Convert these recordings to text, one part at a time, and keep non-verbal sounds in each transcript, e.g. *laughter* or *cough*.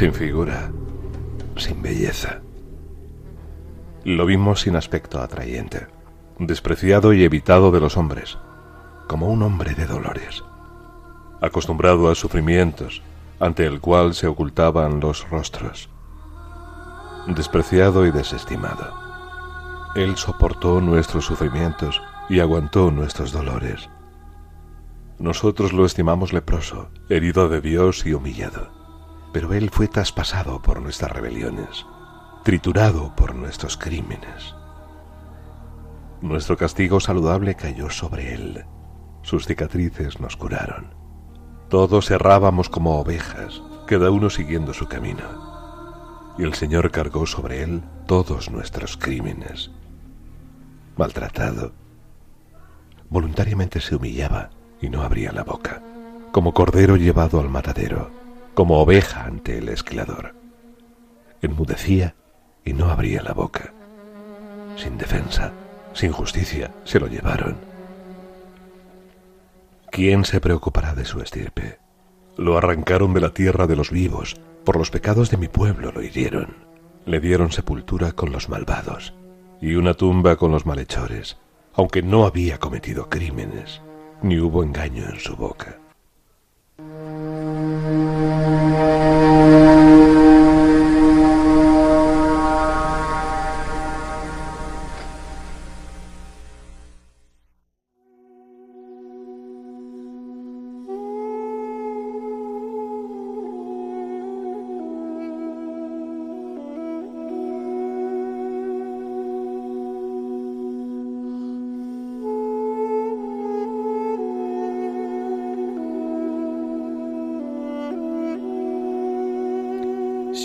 Sin figura, sin belleza. Lo vimos sin aspecto atrayente, despreciado y evitado de los hombres, como un hombre de dolores, acostumbrado a sufrimientos, ante el cual se ocultaban los rostros, despreciado y desestimado. Él soportó nuestros sufrimientos y aguantó nuestros dolores. Nosotros lo estimamos leproso, herido de Dios y humillado pero Él fue traspasado por nuestras rebeliones, triturado por nuestros crímenes. Nuestro castigo saludable cayó sobre Él, sus cicatrices nos curaron. Todos errábamos como ovejas, cada uno siguiendo su camino. Y el Señor cargó sobre Él todos nuestros crímenes. Maltratado, voluntariamente se humillaba y no abría la boca, como cordero llevado al matadero como oveja ante el esquilador. Enmudecía y no abría la boca. Sin defensa, sin justicia, se lo llevaron. ¿Quién se preocupará de su estirpe? Lo arrancaron de la tierra de los vivos, por los pecados de mi pueblo lo hirieron. Le dieron sepultura con los malvados y una tumba con los malhechores, aunque no había cometido crímenes, ni hubo engaño en su boca.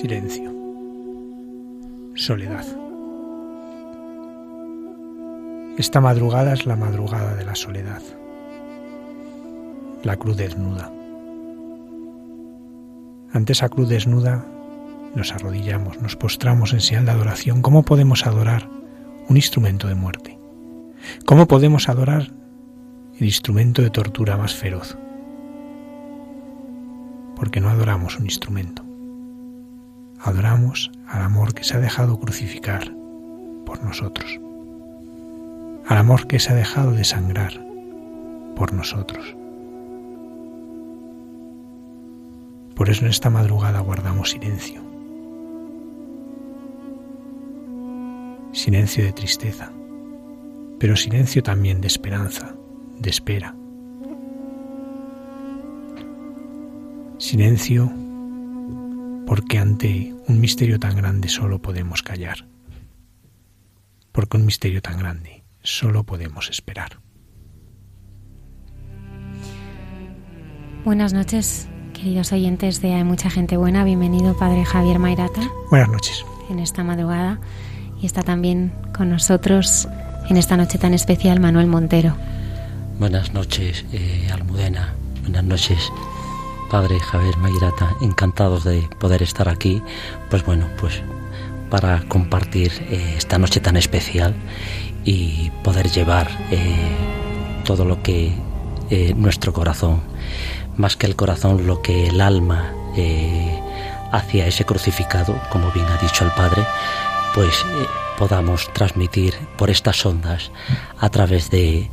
Silencio, soledad. Esta madrugada es la madrugada de la soledad, la cruz desnuda. Ante esa cruz desnuda nos arrodillamos, nos postramos en señal de adoración. ¿Cómo podemos adorar un instrumento de muerte? ¿Cómo podemos adorar el instrumento de tortura más feroz? Porque no adoramos un instrumento, adoramos al amor que se ha dejado crucificar por nosotros, al amor que se ha dejado desangrar por nosotros. Por eso en esta madrugada guardamos silencio. Silencio de tristeza, pero silencio también de esperanza, de espera. Silencio porque ante un misterio tan grande solo podemos callar. Porque un misterio tan grande solo podemos esperar. Buenas noches, queridos oyentes de Hay mucha gente buena. Bienvenido, Padre Javier Mairata. Buenas noches. En esta madrugada. Y está también con nosotros en esta noche tan especial Manuel Montero. Buenas noches, eh, Almudena. Buenas noches, Padre Javier Mairata. Encantados de poder estar aquí. Pues bueno, pues para compartir eh, esta noche tan especial y poder llevar eh, todo lo que nuestro corazón más que el corazón, lo que el alma eh, hacia ese crucificado, como bien ha dicho el Padre, pues eh, podamos transmitir por estas ondas a través de,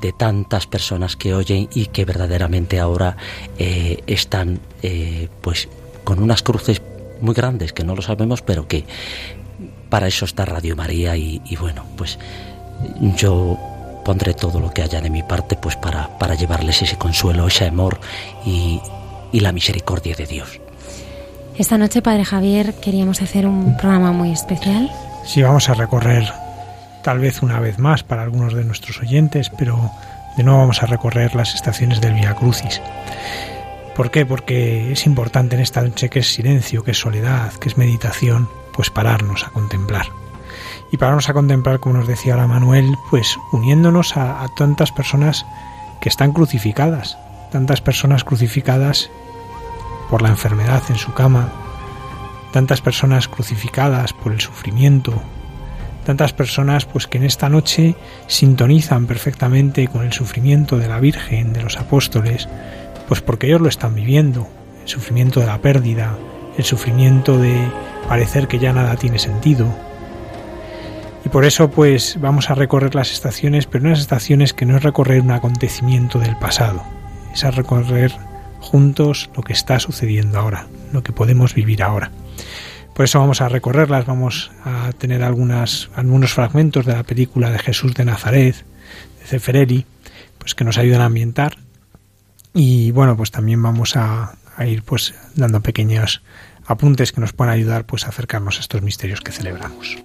de tantas personas que oyen y que verdaderamente ahora eh, están pues con unas cruces muy grandes que no lo sabemos pero que para eso está Radio María y, y bueno pues yo pondré todo lo que haya de mi parte pues para, para llevarles ese consuelo, ese amor y, y la misericordia de Dios. Esta noche, Padre Javier, queríamos hacer un programa muy especial. Sí, vamos a recorrer tal vez una vez más para algunos de nuestros oyentes, pero de nuevo vamos a recorrer las estaciones del Via Crucis. ¿Por qué? Porque es importante en esta noche que es silencio, que es soledad, que es meditación, pues pararnos a contemplar y pararnos a contemplar, como nos decía ahora Manuel, pues uniéndonos a, tantas personas que están crucificadas, tantas personas crucificadas por la enfermedad en su cama, tantas personas crucificadas por el sufrimiento, tantas personas pues que en esta noche sintonizan perfectamente con el sufrimiento de la Virgen, de los apóstoles, pues porque ellos lo están viviendo, el sufrimiento de la pérdida, el sufrimiento de parecer que ya nada tiene sentido, y por eso pues vamos a recorrer las estaciones, pero unas estaciones que no es recorrer un acontecimiento del pasado, es a recorrer juntos lo que está sucediendo ahora, lo que podemos vivir ahora. Por eso vamos a recorrerlas, vamos a tener algunas, algunos fragmentos de la película de Jesús de Nazaret, de Cefereri, pues que nos ayudan a ambientar. Y bueno, pues también vamos a, a ir pues dando pequeños apuntes que nos puedan ayudar pues a acercarnos a estos misterios que celebramos.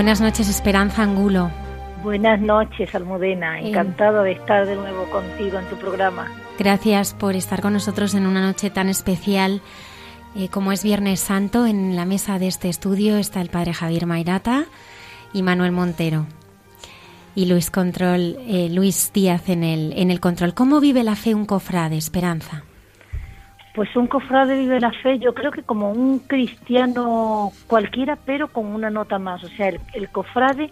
Buenas noches, Esperanza Angulo. Buenas noches, Almudena. Encantado de estar de nuevo contigo en tu programa. Gracias por estar con nosotros en una noche tan especial eh, como es Viernes Santo. En la mesa de este estudio está el padre Javier Mairata y Manuel Montero. Y Luis Control, eh, Luis Díaz en el, en el control. ¿Cómo vive la fe un cofrade, Esperanza? Pues un cofrade vive la fe, yo creo que como un cristiano cualquiera, pero con una nota más. O sea, el, cofrade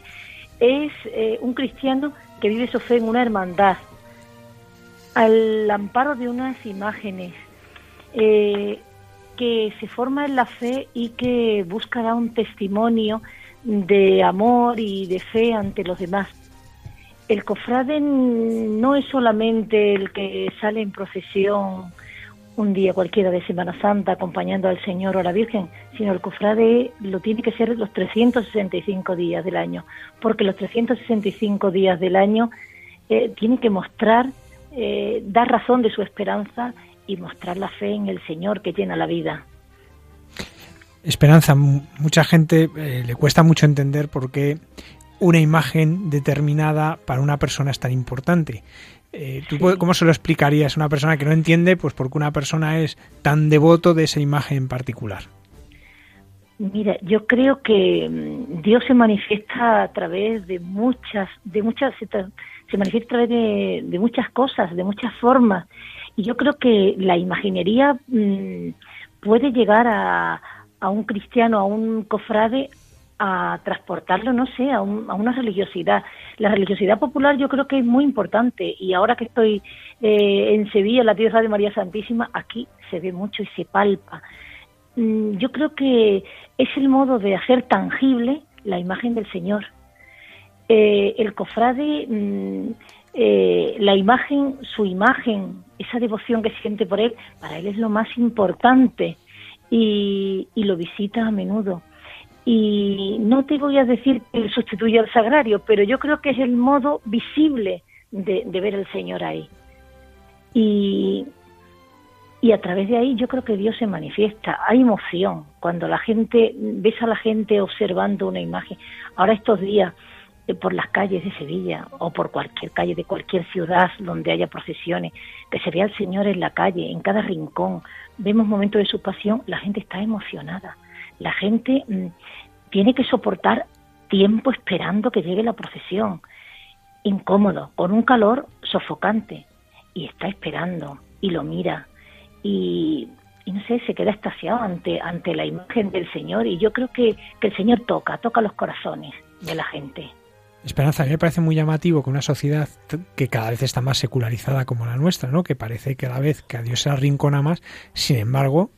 es eh, un cristiano que vive su fe en una hermandad, al amparo de unas imágenes, eh, que se forma en la fe y que busca dar un testimonio de amor y de fe ante los demás. El cofrade no es solamente el que sale en procesión un día cualquiera de Semana Santa acompañando al Señor o a la Virgen, sino el cofrade lo tiene que ser los 365 días del año, porque los 365 días del año eh, tiene que mostrar, eh, dar razón de su esperanza y mostrar la fe en el Señor que llena la vida. Esperanza, mucha gente eh, le cuesta mucho entender por qué una imagen determinada para una persona es tan importante. Eh, ¿Tú cómo se lo explicarías a una persona que no entiende, pues porque una persona es tan devoto de esa imagen en particular? Mira, yo creo que mm, Dios se manifiesta a través de muchas, de muchas, se manifiesta a través de, de muchas cosas, de muchas formas. Y yo creo que la imaginería mm, puede llegar a, a un cristiano, a un cofrade, a transportarlo, no sé, a, una religiosidad. La religiosidad popular yo creo que es muy importante y ahora que estoy eh, en Sevilla, la tierra de María Santísima, aquí se ve mucho y se palpa. Mm, yo creo que es el modo de hacer tangible la imagen del Señor. Eh, el cofrade, mm, eh, la imagen, su imagen, esa devoción que siente por él, para él es lo más importante y lo visita a menudo y no te voy a decir que sustituye al sagrario, pero yo creo que es el modo visible de, ver al Señor ahí. Y, y a través de ahí yo creo que Dios se manifiesta. Hay emoción cuando la gente, ves a la gente observando una imagen. Ahora estos días eh, por las calles de Sevilla o por cualquier calle de cualquier ciudad donde haya procesiones, que se vea al Señor en la calle, en cada rincón, vemos momentos de su pasión, la gente está emocionada la gente mm, tiene que soportar tiempo esperando que llegue la procesión, incómodo, con un calor sofocante, y está esperando y lo mira y, no sé, se queda estaciado ante, ante la imagen del Señor y yo creo que, que el Señor toca, toca los corazones de la gente. Esperanza, a mí me parece muy llamativo que una sociedad que cada vez está más secularizada como la nuestra, ¿no? que parece que cada vez que a Dios se arrincona más, sin embargo,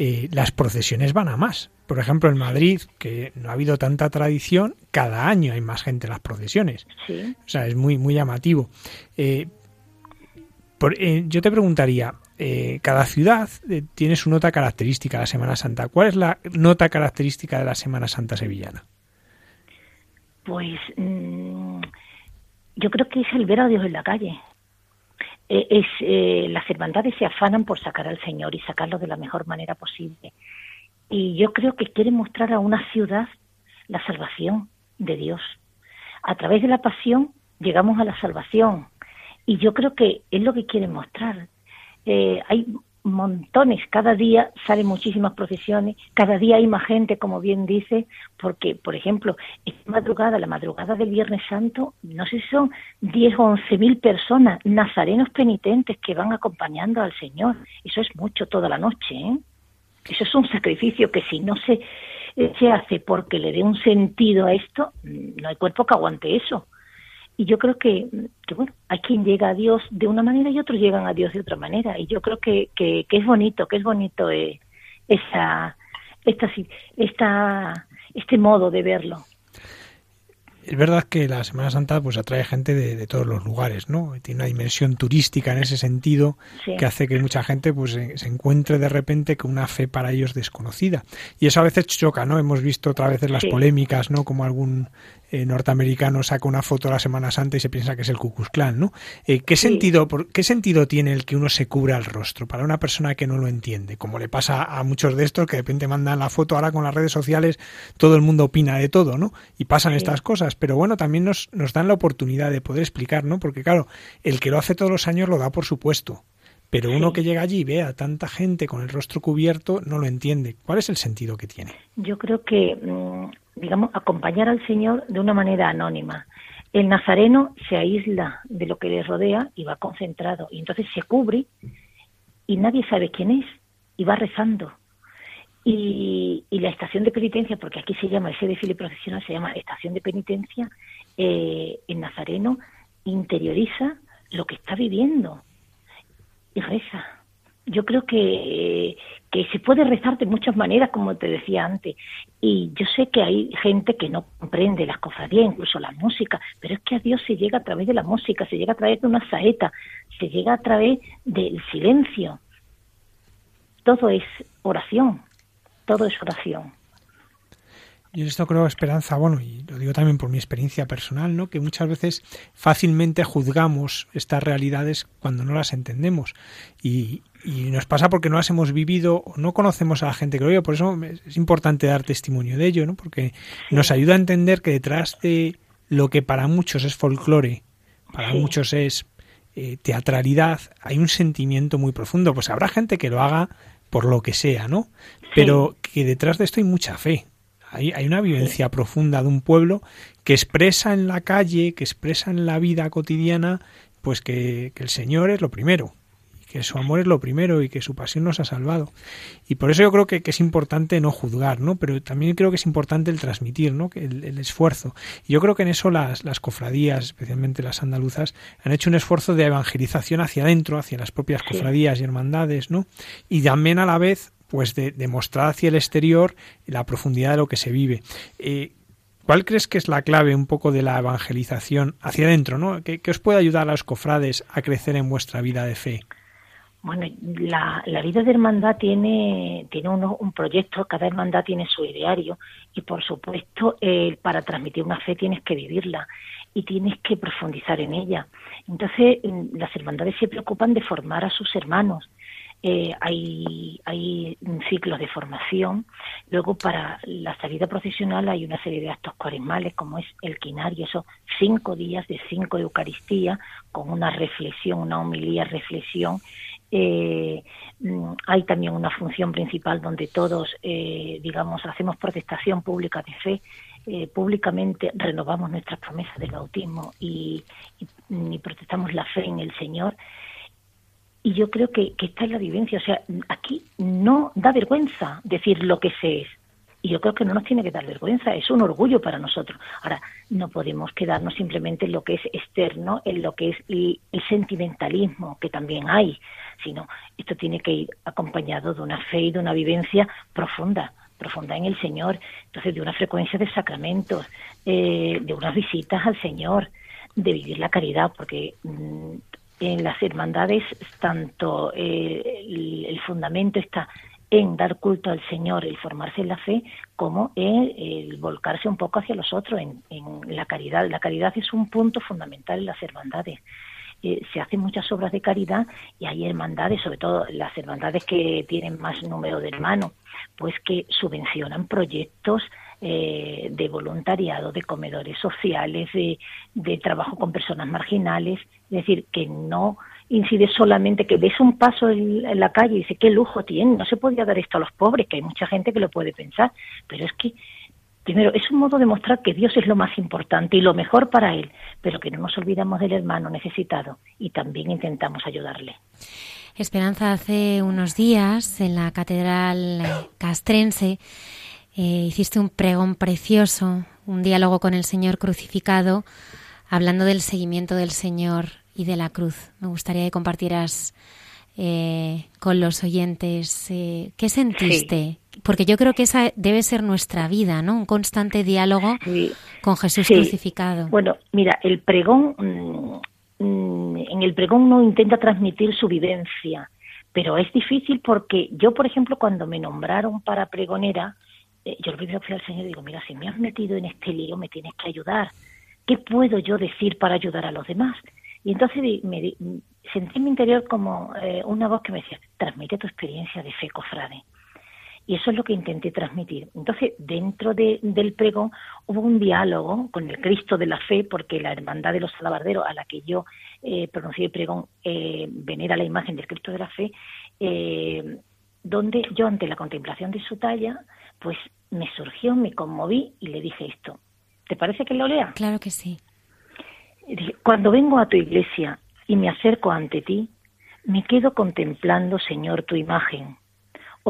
eh, las procesiones van a más. Por ejemplo, en Madrid, que no ha habido tanta tradición, cada año hay más gente en las procesiones. O sea, es muy, muy llamativo. Eh, eh, yo te preguntaría, cada ciudad tiene su nota característica la Semana Santa. ¿Cuál es la nota característica de la Semana Santa sevillana? Pues mm, yo creo que es el ver a Dios en la calle. Eh, es, eh, las hermandades se afanan por sacar al Señor y sacarlo de la mejor manera posible. Y yo creo que quieren mostrar a una ciudad la salvación de Dios. A través de la pasión llegamos a la salvación. Y yo creo que es lo que quieren mostrar. Eh, hay montones, cada día salen muchísimas procesiones, cada día hay más gente, como bien dice, porque, por ejemplo, esta madrugada, la madrugada del Viernes Santo, no sé si son 10 o 11 mil personas, nazarenos penitentes que van acompañando al Señor. Eso es mucho toda la noche, ¿eh? Eso es un sacrificio que si no se, se hace porque le dé un sentido a esto, no hay cuerpo que aguante eso. Y yo creo que, bueno, hay quien llega a Dios de una manera y otros llegan a Dios de otra manera. Y yo creo que, que, es bonito, que es bonito eh, esa, esta, esta, este modo de verlo. Es verdad que la Semana Santa pues atrae gente de, todos los lugares, ¿no? Tiene una dimensión turística en ese sentido que hace que mucha gente pues se, encuentre de repente con una fe para ellos desconocida. Y eso a veces choca, ¿no? Hemos visto otra vez las polémicas, ¿no? Como algún eh, norteamericano saca una foto de la Semana Santa y se piensa que es el Ku Klux Klan, ¿no? Eh, ¿qué, sentido, ¿Qué sentido tiene el que uno se cubra el rostro para una persona que no lo entiende? Como le pasa a muchos de estos que de repente mandan la foto, ahora con las redes sociales todo el mundo opina de todo, ¿no? Y pasan estas cosas, pero bueno, también nos, nos dan la oportunidad de poder explicar, ¿no? Porque claro, el que lo hace todos los años lo da por supuesto, pero uno que llega allí y ve a tanta gente con el rostro cubierto no lo entiende. ¿Cuál es el sentido que tiene? Yo creo que mm, digamos, acompañar al Señor de una manera anónima. El nazareno se aísla de lo que le rodea y va concentrado, y entonces se cubre y nadie sabe quién es. y va rezando. Y, la estación de penitencia, porque aquí se llama, ese desfile profesional se llama estación de penitencia, eh, en Nazareno interioriza lo que está viviendo y reza. Yo creo que, que se puede rezar de muchas maneras, como te decía antes. Y yo sé que hay gente que no comprende las cofradías, incluso la música, pero es que a Dios se llega a través de la música, se llega a través de una saeta, se llega a través del silencio. Todo es oración, todo es oración. Yo esto creo, Esperanza, bueno, y lo digo también por mi experiencia personal, ¿no? Que muchas veces fácilmente juzgamos estas realidades cuando no las entendemos. Y, nos pasa porque no las hemos vivido o no conocemos a la gente que lo vive. Por eso es importante dar testimonio de ello, ¿no? Porque nos ayuda a entender que detrás de lo que para muchos es folclore, para muchos es eh, teatralidad, hay un sentimiento muy profundo. Pues habrá gente que lo haga por lo que sea, ¿no? Pero que detrás de esto hay mucha fe, hay, una vivencia profunda de un pueblo que expresa en la calle, que expresa en la vida cotidiana, pues que, el Señor es lo primero, que su amor es lo primero y que su pasión nos ha salvado. Y por eso yo creo que, es importante no juzgar, ¿no? Pero también creo que es importante el transmitir, ¿no? El, el esfuerzo. Y yo creo que en eso las, las cofradías, especialmente las andaluzas, han hecho un esfuerzo de evangelización hacia adentro, hacia las propias cofradías y hermandades, ¿no? Y también a la vez pues de, mostrar hacia el exterior la profundidad de lo que se vive. Eh, ¿Cuál crees que es la clave un poco de la evangelización hacia adentro? ¿no? ¿Qué, os puede ayudar a los cofrades a crecer en vuestra vida de fe? Bueno, la, vida de hermandad tiene, tiene un proyecto, cada hermandad tiene su ideario y por supuesto para transmitir una fe tienes que vivirla y tienes que profundizar en ella. Entonces las hermandades se preocupan de formar a sus hermanos, eh, hay, hay ciclos de formación. Luego, para la salida profesional hay una serie de actos cuaresmales, como es el quinario, esos cinco días de cinco Eucaristía, con una reflexión, una homilía, reflexión. Eh, mm, hay también una función principal donde todos, eh, digamos, hacemos protestación pública de fe, públicamente renovamos nuestras promesas del bautismo y, y, protestamos la fe en el Señor y yo creo que, que esta es la vivencia. O sea, aquí no da vergüenza decir lo que se es. Y yo creo que no nos tiene que dar vergüenza, es un orgullo para nosotros. Ahora, no podemos quedarnos simplemente en lo que es externo, en lo que es el, sentimentalismo, que también hay, sino esto tiene que ir acompañado de una fe y de una vivencia profunda, profunda en el Señor, entonces de una frecuencia de sacramentos, eh, de unas visitas al Señor, de vivir la caridad, porque mm, en las hermandades tanto eh, el, fundamento está en dar culto al Señor, el formarse en la fe, como en el volcarse un poco hacia los otros, en, la caridad. La caridad es un punto fundamental en las hermandades. Eh, se hacen muchas obras de caridad y hay hermandades, sobre todo las hermandades que tienen más número de hermanos, pues que subvencionan proyectos eh, de voluntariado, de comedores sociales, de, trabajo con personas marginales, es decir, que no incide solamente que ves un paso en, la calle y dice qué lujo tiene, no se podía dar esto a los pobres, que hay mucha gente que lo puede pensar, pero es que primero es un modo de mostrar que Dios es lo más importante y lo mejor para él, pero que no nos olvidamos del hermano necesitado y también intentamos ayudarle. Esperanza, hace unos días en la Catedral Castrense eh, hiciste un pregón precioso, un diálogo con el Señor crucificado, hablando del seguimiento del Señor y de la cruz. Me gustaría que compartieras eh, con los oyentes eh, qué sentiste, porque yo creo que esa debe ser nuestra vida, ¿no? Un constante diálogo con Jesús crucificado. Bueno, mira, el pregón, mm, mm, en el pregón no intenta transmitir su vivencia, pero es difícil porque yo, por ejemplo, cuando me nombraron para pregonera, eh, yo lo primero que fui al Señor y digo, mira, si me has metido en este lío, me tienes que ayudar. ¿Qué puedo yo decir para ayudar a los demás? Y entonces me, sentí en mi interior como eh, una voz que me decía, transmite tu experiencia de fe, cofrade. Y eso es lo que intenté transmitir. Entonces, dentro del pregón hubo un diálogo con el Cristo de la fe, porque la hermandad de los alabarderos a la que yo eh, pronuncié el pregón eh, venera la imagen del Cristo de la fe, donde yo ante la contemplación de su talla, pues me surgió, me conmoví y le dije esto. ¿Te parece que lo lea? Claro que sí. Cuando vengo a tu iglesia y me acerco ante ti, me quedo contemplando, Señor, tu imagen,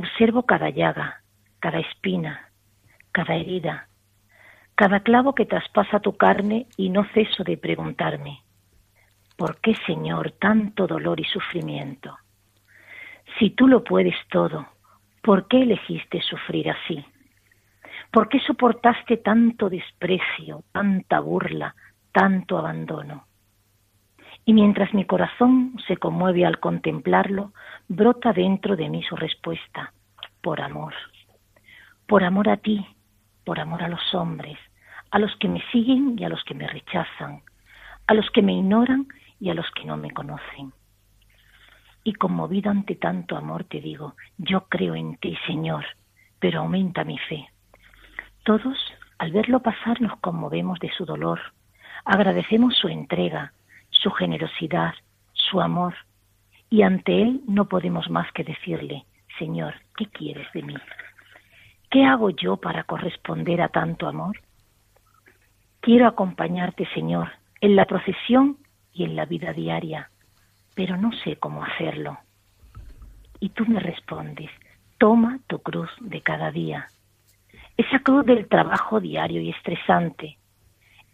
Observo cada llaga, cada espina, cada herida, cada clavo que traspasa tu carne y no ceso de preguntarme, ¿por qué, Señor, tanto dolor y sufrimiento? Si tú lo puedes todo, ¿por qué elegiste sufrir así? ¿Por qué soportaste tanto desprecio, tanta burla, tanto abandono? Y mientras mi corazón se conmueve al contemplarlo, brota dentro de mí su respuesta, por amor. Por amor a ti, por amor a los hombres, a los que me siguen y a los que me rechazan, a los que me ignoran y a los que no me conocen. Y conmovido ante tanto amor te digo, yo creo en ti, Señor, pero aumenta mi fe. Todos, al verlo pasar, nos conmovemos de su dolor, agradecemos su entrega, su generosidad, su amor, y ante Él no podemos más que decirle, Señor, ¿qué quieres de mí? ¿Qué hago yo para corresponder a tanto amor? Quiero acompañarte, Señor, en la procesión y en la vida diaria, pero no sé cómo hacerlo. Y tú me respondes, toma tu cruz de cada día, esa cruz del trabajo diario y estresante,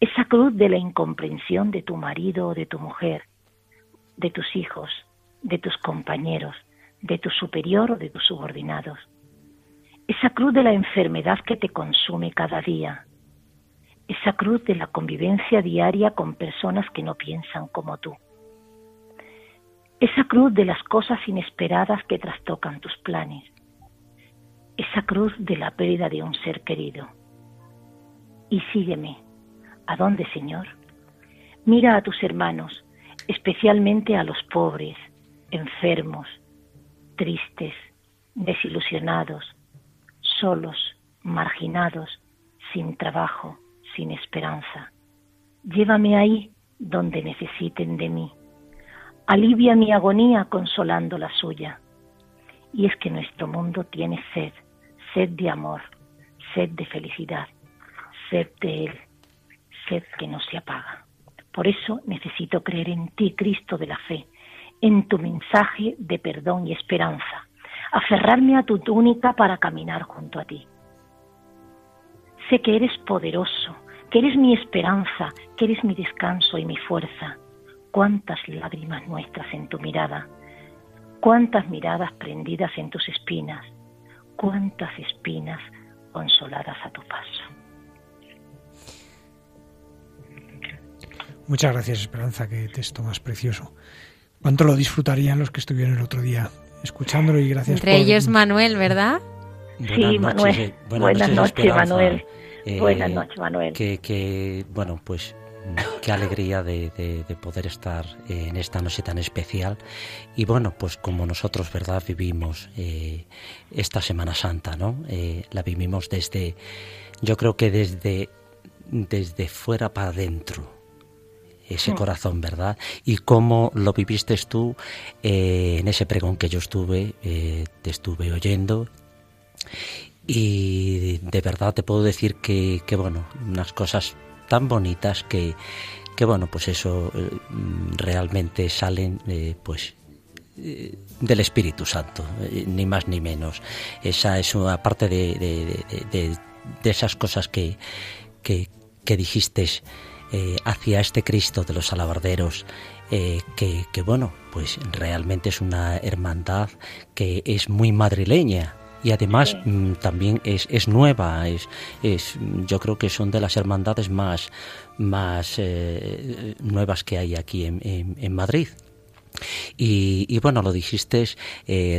esa cruz de la incomprensión de tu marido o de tu mujer, de tus hijos, de tus compañeros, de tu superior o de tus subordinados. Esa cruz de la enfermedad que te consume cada día. Esa cruz de la convivencia diaria con personas que no piensan como tú. Esa cruz de las cosas inesperadas que trastocan tus planes. Esa cruz de la pérdida de un ser querido. Y sígueme ¿A dónde, Señor? Mira a tus hermanos, especialmente a los pobres, enfermos, tristes, desilusionados, solos, marginados, sin trabajo, sin esperanza. Llévame ahí donde necesiten de mí. Alivia mi agonía consolando la suya. Y es que nuestro mundo tiene sed, sed de amor, sed de felicidad, sed de Él sed que no se apaga. Por eso necesito creer en ti, Cristo de la fe, en tu mensaje de perdón y esperanza, aferrarme a tu túnica para caminar junto a ti. Sé que eres poderoso, que eres mi esperanza, que eres mi descanso y mi fuerza. Cuántas lágrimas nuestras en tu mirada, cuántas miradas prendidas en tus espinas, cuántas espinas consoladas a tu paso. Muchas gracias, Esperanza, qué texto más precioso. ¿Cuánto lo disfrutarían los que estuvieron el otro día escuchándolo y gracias Entre ellos Manuel, ¿verdad? sí, Manuel. Eh, buenas, noches, Manuel. Eh, buenas noches, Manuel. Que, bueno, pues qué alegría de, poder estar en esta noche tan especial y bueno pues como nosotros verdad vivimos eh, esta Semana Santa no la vivimos desde yo creo que desde desde fuera para adentro ese mm. corazón, ¿verdad? Y cómo lo viviste tú eh, en ese pregón que yo estuve, eh, te estuve oyendo. Y de verdad te puedo decir que, que bueno, unas cosas tan bonitas que, que bueno, pues eso eh, realmente salen, pues del Espíritu Santo, ni más ni menos. Esa es una parte de, de, de, de esas cosas que, que, que dijiste eh, hacia este Cristo de los alabarderos, eh, que, bueno, pues realmente es una hermandad que es muy madrileña, y además mm, también es, es nueva es, es yo creo que son de las hermandades más más eh, nuevas que hay aquí en, en, Madrid. Y, bueno, lo dijiste,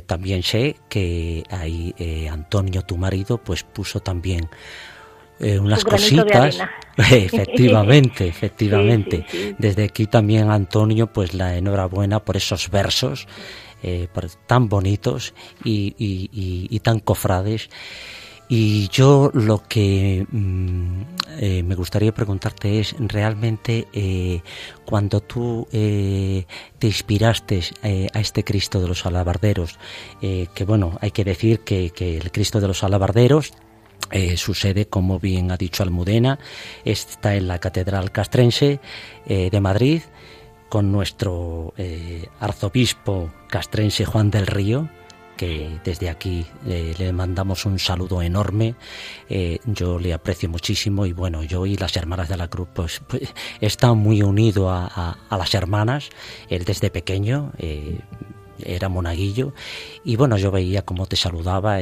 también sé que ahí Antonio, tu marido, pues puso también eh, unas cositas. *laughs* *laughs* efectivamente, efectivamente. Desde aquí también, Antonio, pues la enhorabuena por esos versos eh, tan bonitos y, y, tan cofrades. Y yo lo que mm, eh, me gustaría preguntarte es realmente cuando tú te inspiraste a este Cristo de los alabarderos, que bueno, hay que decir que, que el Cristo de los alabarderos eh, su sede, como bien ha dicho Almudena, está en la Catedral Castrense eh, de Madrid, con nuestro eh, arzobispo castrense Juan del Río, que desde aquí le mandamos un saludo enorme. Yo le aprecio muchísimo y bueno, yo y las hermanas de la cruz pues, pues están muy unido a, las hermanas. Él desde pequeño era monaguillo y bueno yo veía cómo te saludaba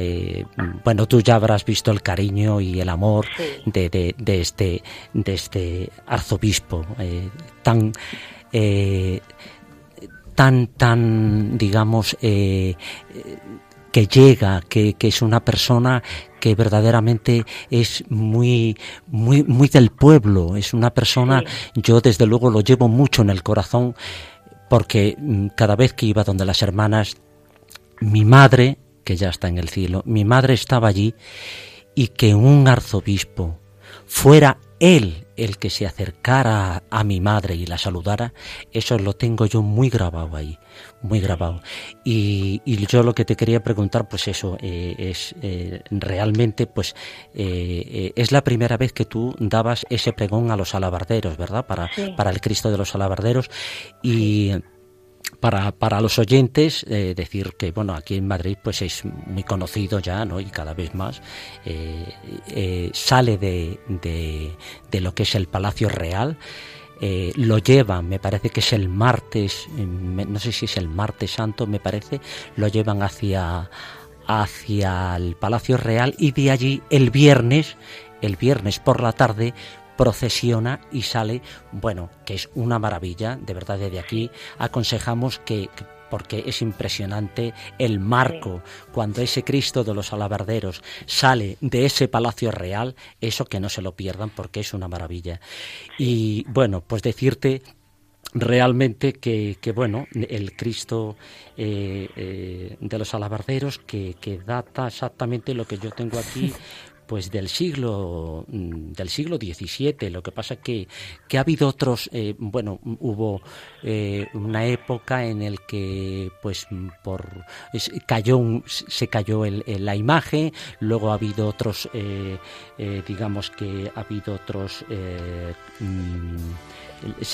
bueno tú ya habrás visto el cariño y el amor de, de, este de este arzobispo tan tan, tan, digamos, eh, que llega, que, que, es una persona que verdaderamente es muy, muy, muy del pueblo, es una persona, yo desde luego lo llevo mucho en el corazón, porque mm, cada vez que iba donde las hermanas, mi madre, que ya está en el cielo, mi madre estaba allí y que un arzobispo fuera él el que se acercara a mi madre y la saludara, eso lo tengo yo muy grabado ahí, muy grabado. Y, yo lo que te quería preguntar, pues eso, eh, es eh, realmente, pues eh, es la primera vez que tú dabas ese pregón a los alabarderos, ¿verdad? Para, para el Cristo de los alabarderos. Y para, para los oyentes eh, decir que bueno aquí en Madrid pues es muy conocido ya no y cada vez más eh, eh, sale de, de, lo que es el Palacio Real lo llevan me parece que es el martes no sé si es el martes santo me parece lo llevan hacia hacia el Palacio Real y de allí el viernes el viernes por la tarde procesiona y sale, bueno, que es una maravilla, de verdad desde aquí aconsejamos que, porque es impresionante el marco cuando ese Cristo de los alabarderos sale de ese palacio real, eso que no se lo pierdan porque es una maravilla. Y bueno, pues decirte realmente que, que, bueno el Cristo eh, eh, de los alabarderos que, que, data exactamente lo que yo tengo aquí *laughs* pues del siglo mm, del siglo XVII. Lo que pasa que que ha habido otros, eh, bueno, hubo eh, una época en el que pues por cayó se cayó el, la imagen, luego ha habido otros, eh, digamos que ha habido otros mm,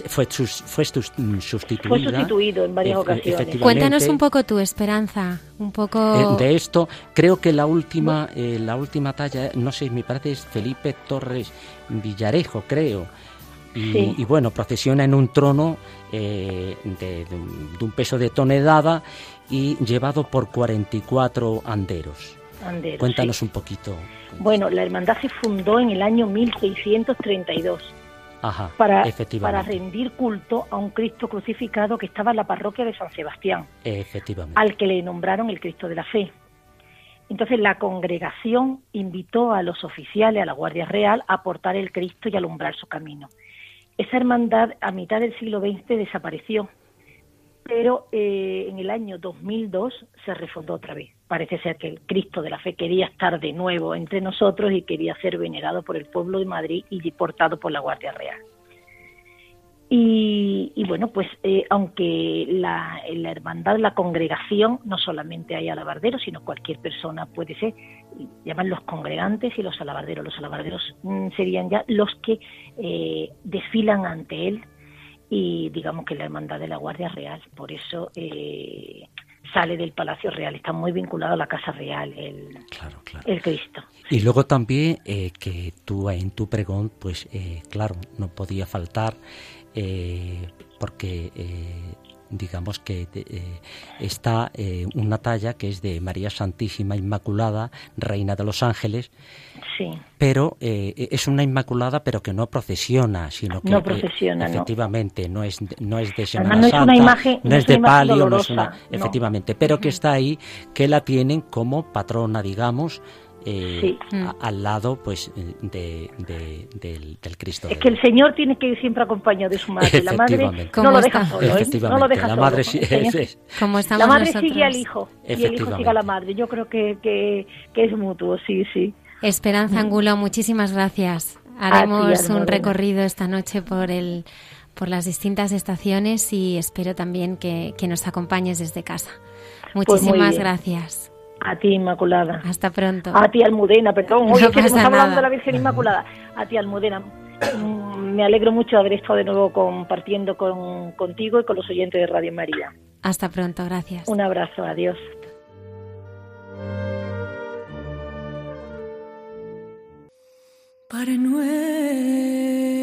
fue, fue sustituida. Fue sustituido en varias ocasiones. Cuéntanos un poco tu esperanza, un poco... Eh, de esto, creo que la última, eh, la última talla, no sé, me parece es Felipe Torres Villarejo, creo. Y, bueno, procesiona en un trono eh, de, un peso de tonelada y llevado por 44 anderos. anderos Cuéntanos un poquito. Bueno, la hermandad se fundó en el año 1632 para, para rendir culto a un Cristo crucificado que estaba en la parroquia de San Sebastián, al que le nombraron el Cristo de la Fe. Entonces la congregación invitó a los oficiales, a la Guardia Real, a portar el Cristo y alumbrar su camino. Esa hermandad a mitad del siglo XX desapareció pero eh, en el año 2002 se refundó otra vez. Parece ser que el Cristo de la Fe quería estar de nuevo entre nosotros y quería ser venerado por el pueblo de Madrid y deportado por la Guardia Real. Y, bueno, pues eh, aunque la, la hermandad, la congregación, no solamente hay alabarderos, sino cualquier persona puede ser, llaman los congregantes y los alabarderos. Los alabarderos mm, serían ya los que eh, desfilan ante él y digamos que la hermandad de la Guardia Real. Por eso eh, sale del Palacio Real, está muy vinculado a la Casa Real, el, el Cristo. Y luego también eh, que tú en tu pregón, pues eh, claro, no podía faltar, porque digamos que eh, está eh, una talla que es de María Santísima Inmaculada, Reina de los Ángeles, sí. pero eh, es una Inmaculada pero que no procesiona, sino que no procesiona, efectivamente no. es no es de Semana Santa, no es, de palio, no es una, efectivamente, pero que está ahí, que la tienen como patrona, digamos, eh, al lado pues de, del, Cristo. Es que el Señor tiene que ir siempre acompañado de su madre. La madre no lo deja solo. ¿eh? No lo deja la solo. Madre, es, la madre sigue al hijo y el hijo sigue a la madre. Yo creo que, que, que es mutuo, sí, sí. Esperanza mm. Angulo, muchísimas gracias. Haremos un recorrido esta noche por el por las distintas estaciones y espero también que, que nos acompañes desde casa. Pues muchísimas gracias. A ti, Inmaculada. Hasta pronto. A ti, Almudena, perdón. Hoy que estamos hablando de la Virgen Inmaculada. A ti, Almudena. Mm, me alegro mucho de haber estado de nuevo compartiendo con, contigo y con los oyentes de Radio María. Hasta pronto, gracias. Un abrazo, adiós. Pare Noël.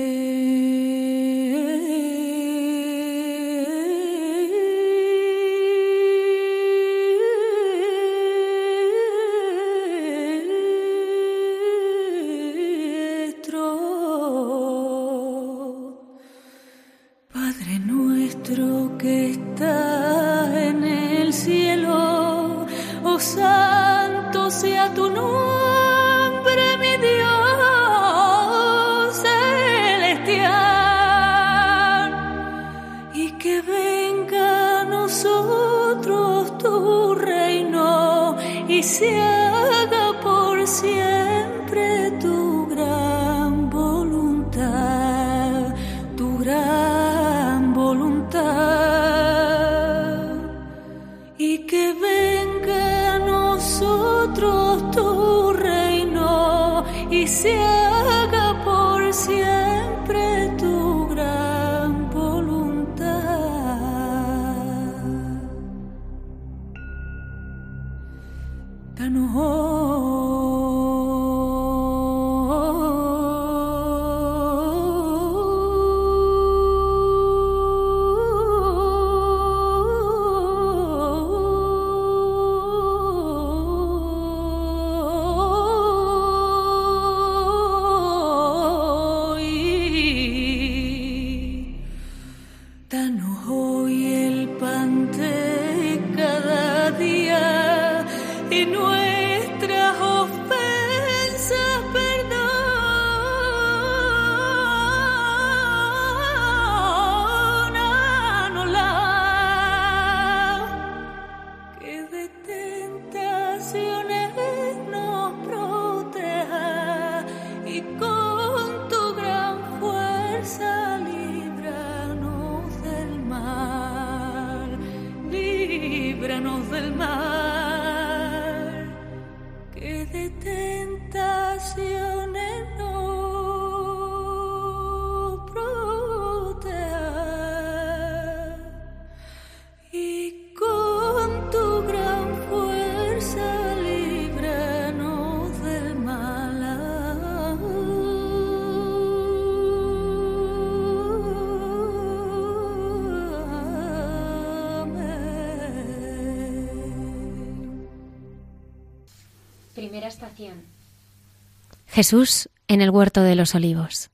Jesús en el huerto de los olivos.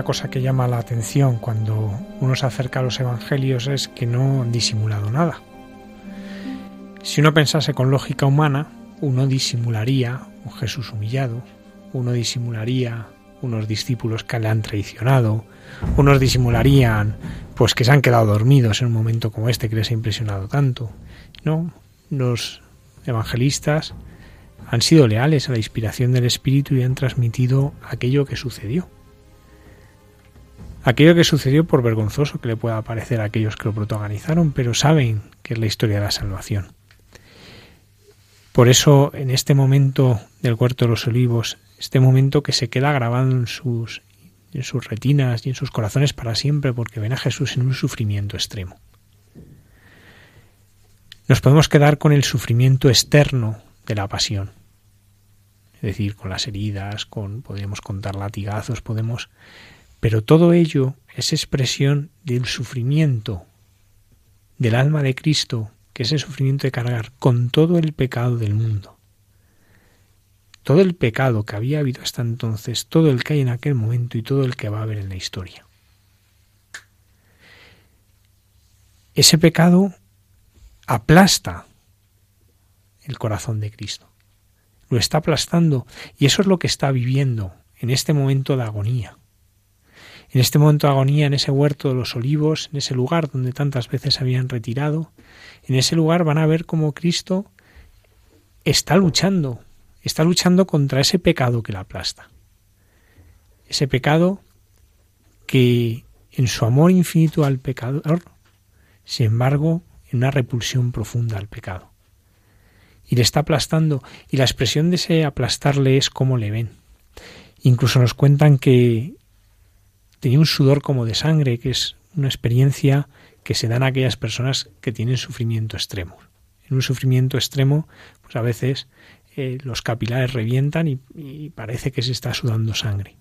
Una cosa que llama la atención cuando uno se acerca a los evangelios es que no han disimulado nada. Si uno pensase con lógica humana, uno disimularía un Jesús humillado, uno disimularía unos discípulos que le han traicionado, unos disimularían pues que se han quedado dormidos en un momento como este que les ha impresionado tanto. No, los evangelistas han sido leales a la inspiración del Espíritu y han transmitido aquello que sucedió aquello que sucedió por vergonzoso que le pueda parecer a aquellos que lo protagonizaron, pero saben que es la historia de la salvación. Por eso, en este momento del Huerto de los Olivos, este momento que se queda grabado en sus en sus retinas y en sus corazones para siempre porque ven a Jesús en un sufrimiento extremo. Nos podemos quedar con el sufrimiento externo de la pasión, es decir, con las heridas, con podríamos contar latigazos, podemos, pero todo ello es expresión del sufrimiento del alma de Cristo, que es el sufrimiento de cargar con todo el pecado del mundo todo el pecado que había habido hasta entonces, todo el que hay en aquel momento y todo el que va a haber en la historia. Ese pecado aplasta el corazón de Cristo. Lo está aplastando y eso es lo que está viviendo en este momento de agonía. En este momento de agonía, en ese huerto de los olivos, en ese lugar donde tantas veces habían retirado, en ese lugar van a ver cómo Cristo está luchando está luchando contra ese pecado que la aplasta. Ese pecado que en su amor infinito al pecador, sin embargo, en una repulsión profunda al pecado. Y le está aplastando, y la expresión de ese aplastarle es como le ven. Incluso nos cuentan que tenía un sudor como de sangre, que es una experiencia que se dan a aquellas personas que tienen sufrimiento extremo. En un sufrimiento extremo, pues a veces eh, los capilares revientan y, parece que se está sudando sangre.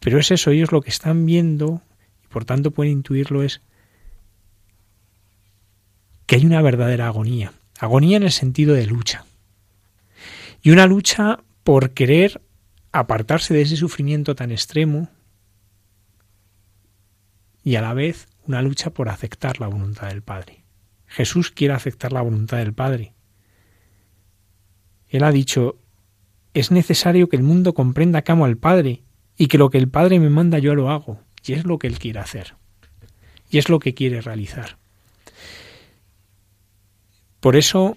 Pero es eso, ellos lo que están viendo, y por tanto pueden intuirlo, es que hay una verdadera agonía. Agonía en el sentido de lucha. Y una lucha por querer apartarse de ese sufrimiento tan extremo y a la vez una lucha por aceptar la voluntad del Padre. Jesús quiere aceptar la voluntad del Padre. Él ha dicho, es necesario que el mundo comprenda que amo al Padre y que lo que el Padre me manda yo lo hago. Y es lo que Él quiere hacer. Y es lo que quiere realizar. Por eso,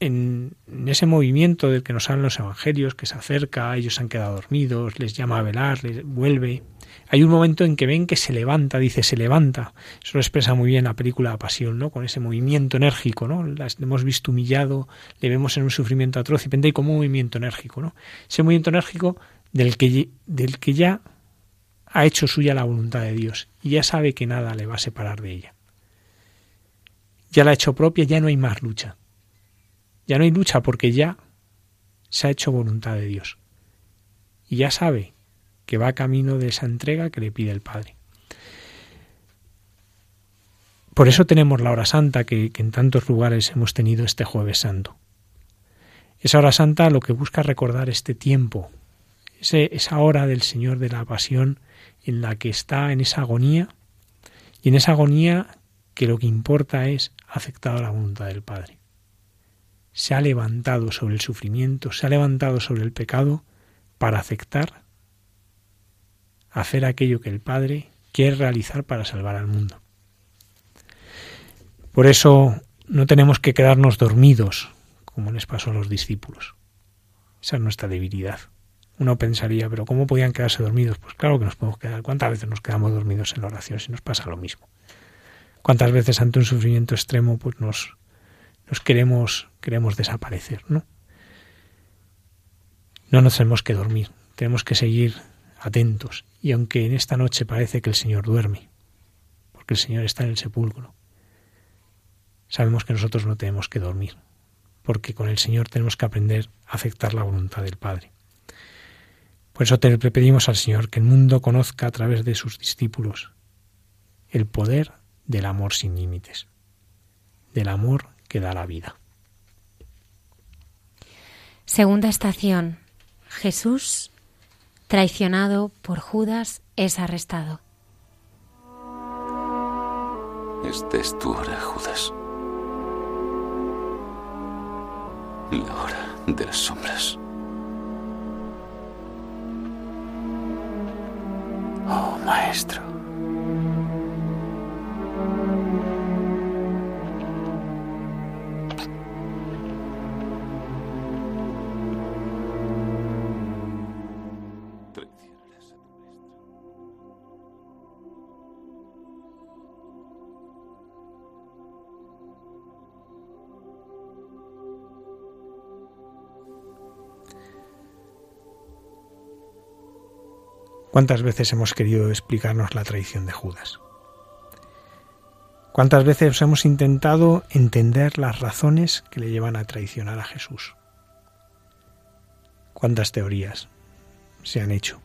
en, ese movimiento del que nos hablan los evangelios, que se acerca, ellos han quedado dormidos, les llama a velar, les vuelve, hay un momento en que ven que se levanta, dice se levanta. Eso lo expresa muy bien la película Pasión, ¿no? Con ese movimiento enérgico, ¿no? Las hemos visto humillado, le vemos en un sufrimiento atroz y pende como un movimiento enérgico, ¿no? Ese movimiento enérgico del que, del que ya ha hecho suya la voluntad de Dios y ya sabe que nada le va a separar de ella. Ya la ha hecho propia, ya no hay más lucha. Ya no hay lucha porque ya se ha hecho voluntad de Dios. Y ya sabe que va camino de esa entrega que le pide el Padre. Por eso tenemos la hora santa que, en tantos lugares hemos tenido este jueves santo. Esa hora santa lo que busca recordar este tiempo, esa hora del Señor de la Pasión en la que está en esa agonía y en esa agonía que lo que importa es aceptar la voluntad del Padre. Se ha levantado sobre el sufrimiento, se ha levantado sobre el pecado para aceptar hacer aquello que el Padre quiere realizar para salvar al mundo. Por eso no tenemos que quedarnos dormidos, como les pasó a los discípulos. Esa es nuestra debilidad. Uno pensaría, pero ¿cómo podían quedarse dormidos? Pues claro que nos podemos quedar. ¿Cuántas veces nos quedamos dormidos en la oración si nos pasa lo mismo? ¿Cuántas veces ante un sufrimiento extremo pues nos, nos queremos, queremos desaparecer, ¿no? No nos tenemos que dormir, tenemos que seguir atentos, y aunque en esta noche parece que el Señor duerme, porque el Señor está en el sepulcro, sabemos que nosotros no tenemos que dormir, porque con el Señor tenemos que aprender a aceptar la voluntad del Padre. Por eso te pedimos al Señor que el mundo conozca a través de sus discípulos el poder del amor sin límites, del amor que da la vida. Segunda estación. Jesús traicionado por Judas, es arrestado. Esta es tu hora, Judas. La hora de las sombras. Oh, maestro. ¿Cuántas veces hemos querido explicarnos la traición de Judas? ¿Cuántas veces hemos intentado entender las razones que le llevan a traicionar a Jesús? ¿Cuántas teorías se han hecho?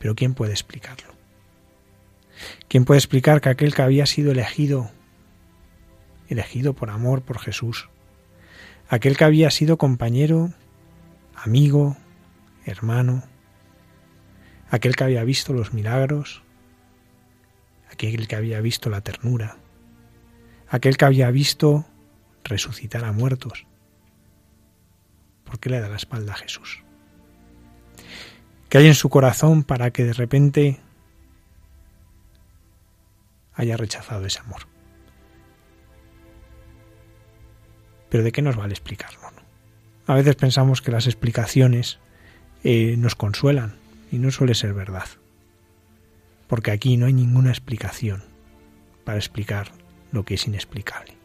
Pero ¿quién puede explicarlo? ¿Quién puede explicar que aquel que había sido elegido, elegido por amor por Jesús, aquel que había sido compañero, amigo, hermano, aquel que había visto los milagros, aquel que había visto la ternura, aquel que había visto resucitar a muertos. ¿Por qué le da la espalda a Jesús? ¿Qué hay en su corazón para que de repente haya rechazado ese amor? Pero ¿de qué nos vale explicarlo? A veces pensamos que las explicaciones eh, nos consuelan y no suele ser verdad porque aquí no hay ninguna explicación para explicar lo que es inexplicable.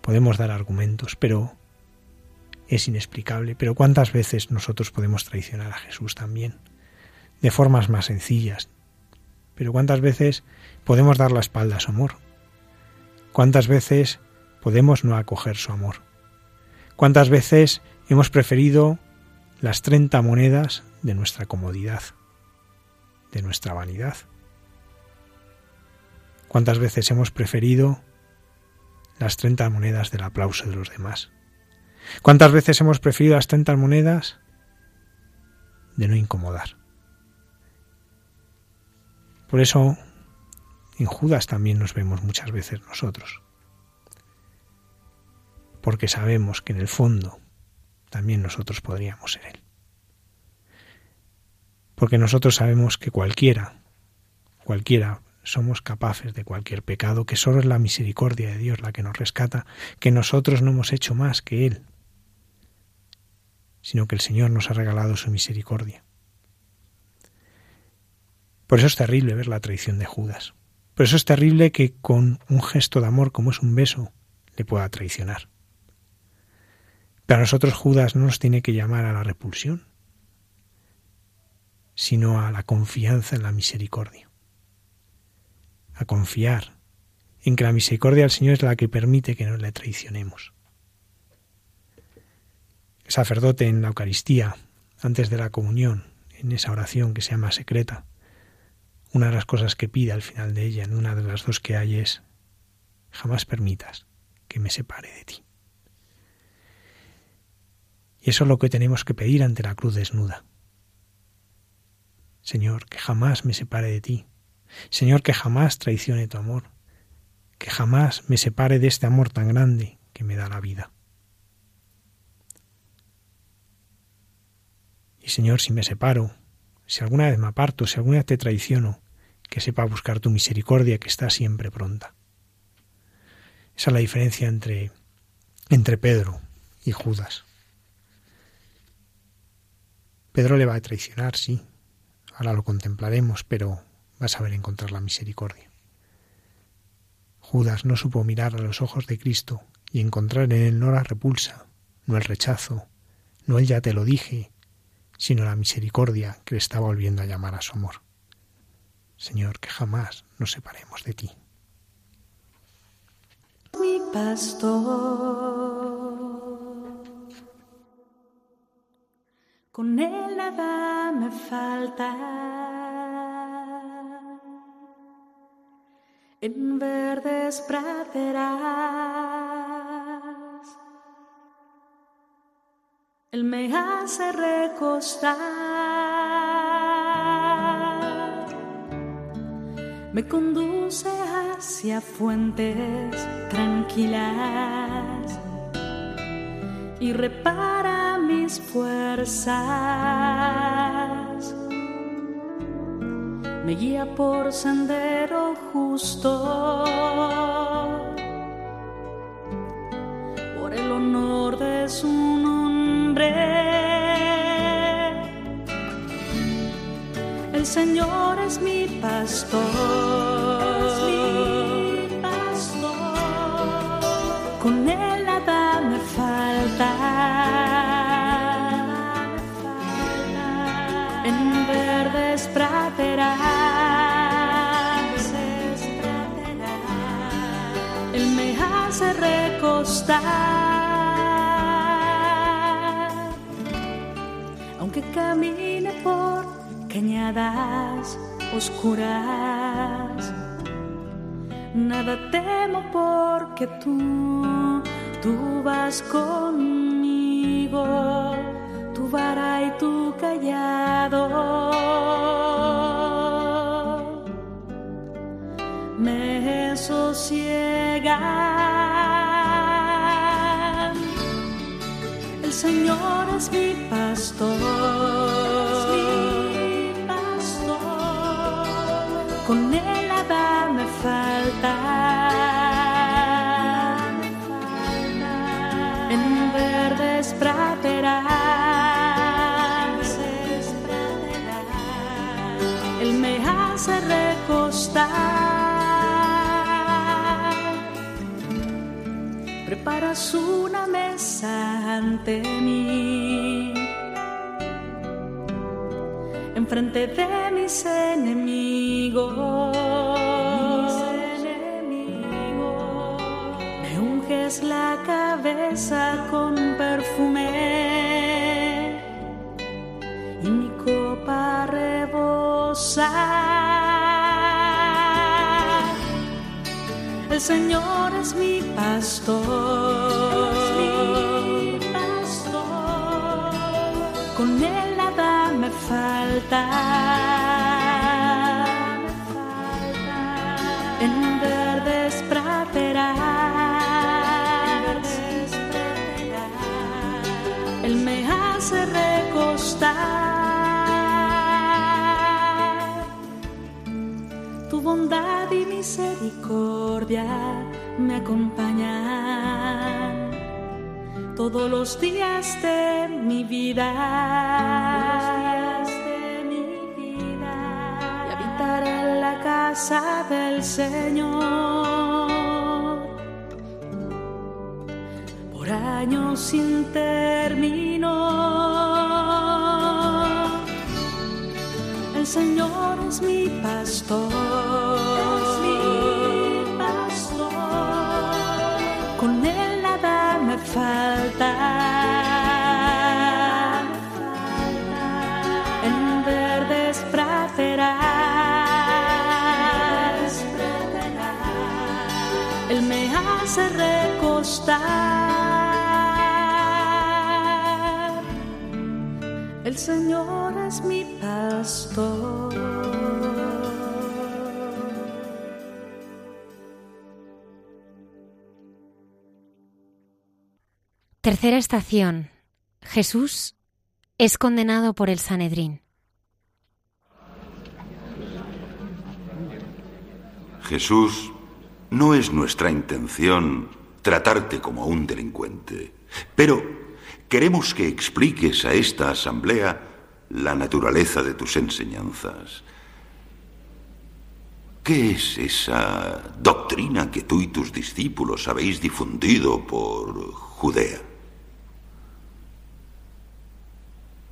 Podemos dar argumentos, pero es inexplicable. Pero ¿cuántas veces nosotros podemos traicionar a Jesús también? De formas más sencillas. Pero ¿cuántas veces podemos dar la espalda a su amor? ¿Cuántas veces podemos no acoger su amor? ¿Cuántas veces hemos preferido las 30 monedas de nuestra comodidad? de nuestra vanidad. ¿Cuántas veces hemos preferido las 30 monedas del aplauso de los demás? ¿Cuántas veces hemos preferido las 30 monedas de no incomodar? Por eso en Judas también nos vemos muchas veces nosotros. Porque sabemos que en el fondo también nosotros podríamos ser Él porque nosotros sabemos que cualquiera, cualquiera somos capaces de cualquier pecado, que solo es la misericordia de Dios la que nos rescata, que nosotros no hemos hecho más que Él, sino que el Señor nos ha regalado su misericordia. Por eso es terrible ver la traición de Judas. Por eso es terrible que con un gesto de amor como es un beso le pueda traicionar. Pero a nosotros Judas no nos tiene que llamar a la repulsión, sino a la confianza en la misericordia. A confiar en que la misericordia del Señor es la que permite que no le traicionemos. El sacerdote en la Eucaristía, antes de la comunión, en esa oración que se llama secreta, una de las cosas que pide al final de ella, en una de las dos que hay, es, jamás permitas que me separe de ti. Y eso es lo que tenemos que pedir ante la cruz desnuda. Señor, que jamás me separe de ti. Señor, que jamás traicione tu amor. Que jamás me separe de este amor tan grande que me da la vida. Y Señor, si me separo, si alguna vez me aparto, si alguna vez te traiciono, que sepa buscar tu misericordia que está siempre pronta. Esa es la diferencia entre, entre Pedro y Judas. Pedro le va a traicionar, sí, Ahora lo contemplaremos, pero vas a ver encontrar la misericordia. Judas no supo mirar a los ojos de Cristo y encontrar en él no la repulsa, no el rechazo, no el ya te lo dije, sino la misericordia que le estaba volviendo a llamar a su amor. Señor, que jamás nos separemos de ti. Mi pastor con él nada me falta. En verdes praderas, él me hace recostar, me conduce hacia fuentes tranquilas y repara mis fuerzas. Me guía por sendero justo. Por el honor de su nombre. El Señor es mi pastor. verdes. Él me hace recostar, aunque camine por cañadas oscuras. Nada temo porque tú, tú vas conmigo vara y tu callado me sosiegan. El Señor es mi pastor. Con él nada me falta. En verdes praderas. Hace recostar. Preparas una mesa ante mí. Enfrente de mis enemigos. Me unges la cabeza con perfume y mi copa rebosa. El Señor es mi pastor. mi pastor. Con él nada me falta. En bondad y misericordia me acompañan todos los días de mi vida. Y habitaré la casa del Señor por años sin término. El Señor es mi pastor. El Señor es mi pastor. Tercera estación. Jesús es condenado por el Sanedrín. Jesús, no es nuestra intención tratarte como a un delincuente, pero queremos que expliques a esta asamblea la naturaleza de tus enseñanzas. ¿Qué es esa doctrina que tú y tus discípulos habéis difundido por Judea?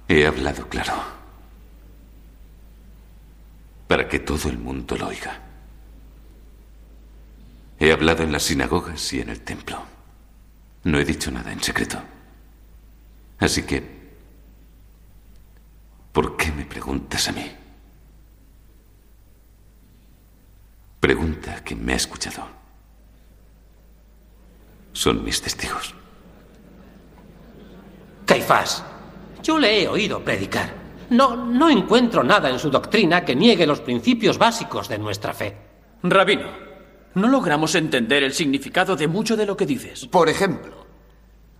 He hablado claro. Para que todo el mundo lo oiga. He hablado en las sinagogas y en el templo. No he dicho nada en secreto. Así que, ¿por qué me preguntas a mí? Pregunta a quien me ha escuchado. Son mis testigos. Caifás, yo le he oído predicar. No, no encuentro nada en su doctrina que niegue los principios básicos de nuestra fe. Rabino, no logramos entender el significado de mucho de lo que dices. Por ejemplo,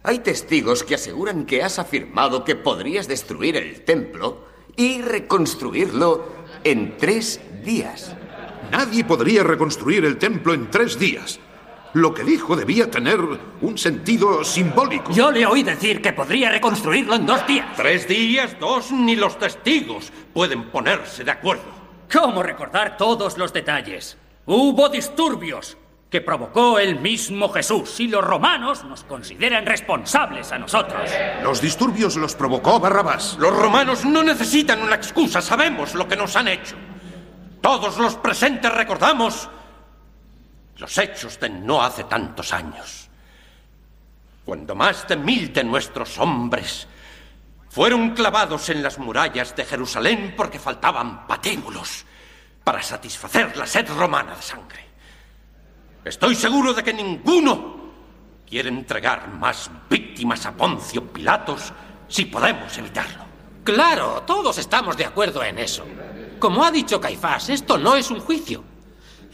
hay testigos que aseguran que has afirmado que podrías destruir el templo y reconstruirlo en tres días. Nadie podría reconstruir el templo en tres días. Lo que dijo debía tener un sentido simbólico. Yo le oí decir que podría reconstruirlo en dos días. Tres días, dos, ni los testigos pueden ponerse de acuerdo. ¿Cómo recordar todos los detalles? Hubo disturbios que provocó el mismo Jesús y los romanos nos consideran responsables a nosotros. Los disturbios los provocó Barrabás. Los romanos no necesitan una excusa, sabemos lo que nos han hecho. Todos los presentes recordamos los hechos de no hace tantos años, cuando más de mil de nuestros hombres fueron clavados en las murallas de Jerusalén porque faltaban patíbulos para satisfacer la sed romana de sangre. Estoy seguro de que ninguno quiere entregar más víctimas a Poncio Pilatos si podemos evitarlo. Claro, todos estamos de acuerdo en eso. Como ha dicho Caifás, esto no es un juicio.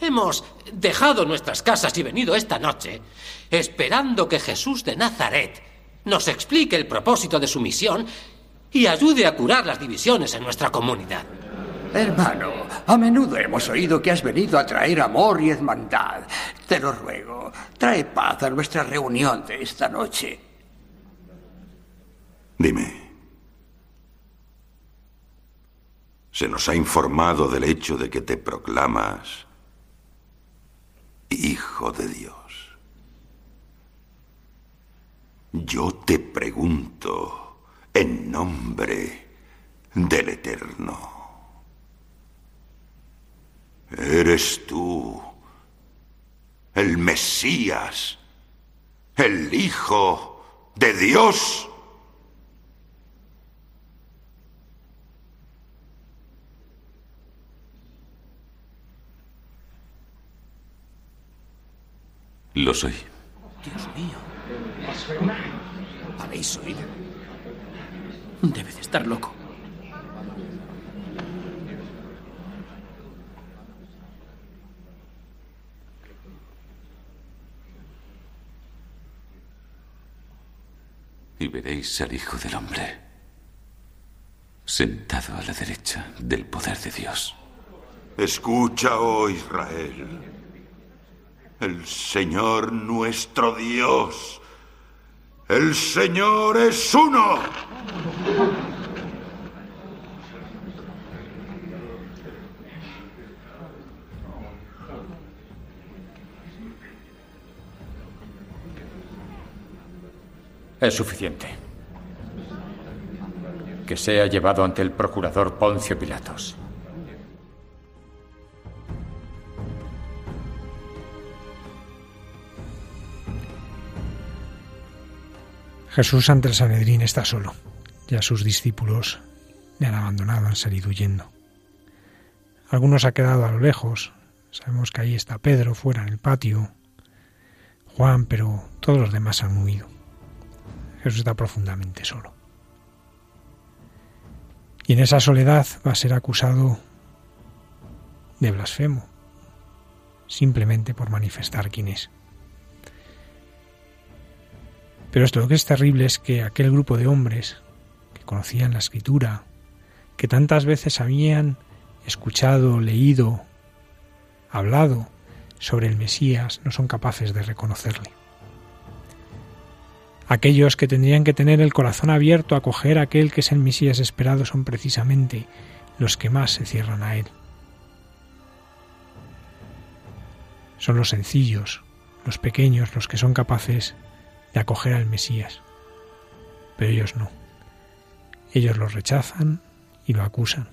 Hemos dejado nuestras casas y venido esta noche esperando que Jesús de Nazaret nos explique el propósito de su misión y ayude a curar las divisiones en nuestra comunidad. Hermano, a menudo hemos oído que has venido a traer amor y hermandad. Te lo ruego, trae paz a nuestra reunión de esta noche. Dime. Se nos ha informado del hecho de que te proclamas Hijo de Dios. Yo te pregunto en nombre del Eterno. ¿Eres tú el Mesías, el Hijo de Dios? Lo soy. Dios mío. ¿Habéis oído? Debe de estar loco. Y veréis al Hijo del Hombre sentado a la derecha del poder de Dios. Escucha, oh Israel. El Señor nuestro Dios. El Señor es uno. Es suficiente. Que sea llevado ante el procurador Poncio Pilatos. Jesús ante el Sanedrín está solo. Ya sus discípulos le han abandonado, han salido huyendo. Algunos ha quedado a lo lejos. Sabemos que ahí está Pedro fuera en el patio, Juan, pero todos los demás han huido. Está profundamente solo. Y en esa soledad va a ser acusado de blasfemo, simplemente por manifestar quién es. Pero esto lo que es terrible es que aquel grupo de hombres que conocían la escritura, que tantas veces habían escuchado, leído, hablado sobre el Mesías, no son capaces de reconocerle. Aquellos que tendrían que tener el corazón abierto a acoger a aquel que es el Mesías esperado son precisamente los que más se cierran a él. Son los sencillos, los pequeños, los que son capaces de acoger al Mesías. Pero ellos no. Ellos lo rechazan y lo acusan.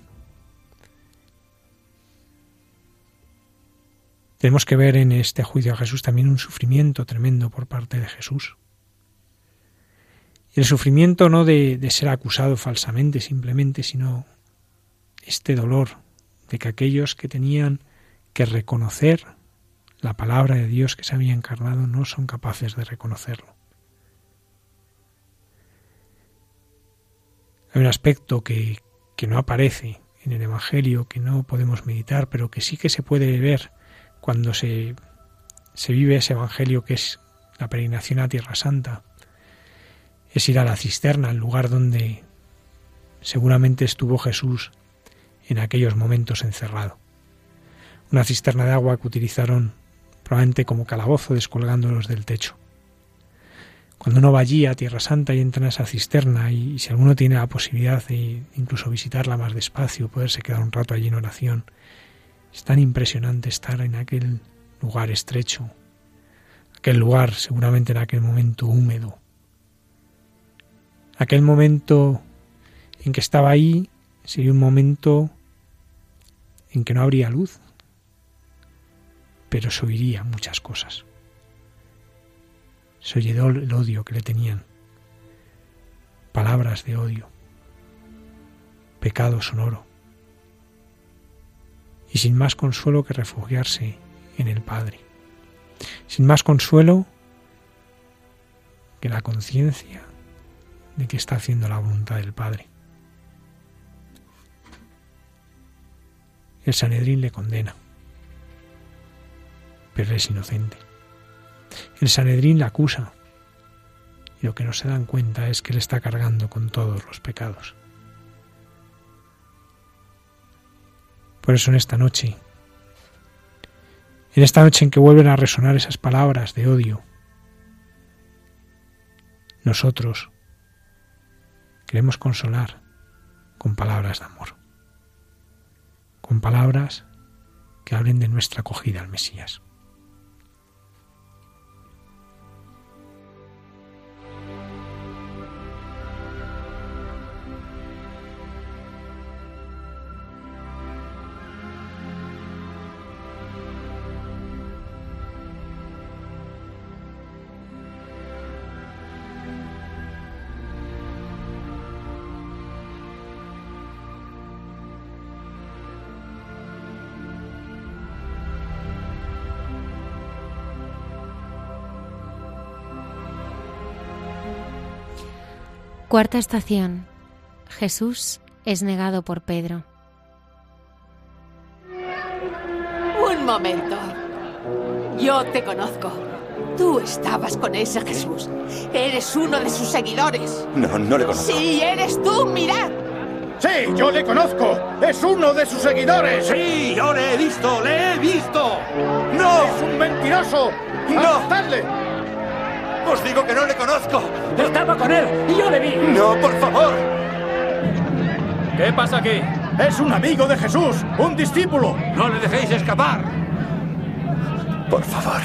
Tenemos que ver en este juicio a Jesús también un sufrimiento tremendo por parte de Jesús. El sufrimiento no de, de, ser acusado falsamente simplemente, sino este dolor de que aquellos que tenían que reconocer la palabra de Dios que se había encarnado no son capaces de reconocerlo. Hay un aspecto que, que no aparece en el Evangelio, que no podemos meditar, pero que sí que se puede ver cuando se, se vive ese Evangelio que es la peregrinación a Tierra Santa. Es ir a la cisterna, el lugar donde seguramente estuvo Jesús en aquellos momentos encerrado. Una cisterna de agua que utilizaron probablemente como calabozo descolgándolos del techo. Cuando uno va allí a Tierra Santa y entra en esa cisterna y, si alguno tiene la posibilidad de incluso visitarla más despacio, poderse quedar un rato allí en oración, es tan impresionante estar en aquel lugar estrecho, aquel lugar seguramente en aquel momento húmedo, aquel momento en que estaba ahí sería un momento en que no habría luz, pero se oiría muchas cosas. Se oyó el odio que le tenían, palabras de odio, pecado sonoro, y sin más consuelo que refugiarse en el Padre, sin más consuelo que la conciencia de que está haciendo la voluntad del Padre. El Sanedrín le condena, pero es inocente. El Sanedrín le acusa, y lo que no se dan cuenta es que le está cargando con todos los pecados. Por eso en esta noche, en esta noche en que vuelven a resonar esas palabras de odio, nosotros queremos consolar con palabras de amor, con palabras que hablen de nuestra acogida al Mesías. Cuarta estación. Jesús es negado por Pedro. Un momento. Yo te conozco. Tú estabas con ese Jesús. Eres uno de sus seguidores. No, no le conozco. Sí, eres tú, mirad. Sí, yo le conozco. Es uno de sus seguidores. Sí, yo le he visto, le he visto. No. Es un mentiroso. No. ¡Arrestadle! Os digo que no le conozco. Estaba con él y yo le vi. No, por favor. ¿Qué pasa aquí? Es un amigo de Jesús, un discípulo. No le dejéis escapar. Por favor.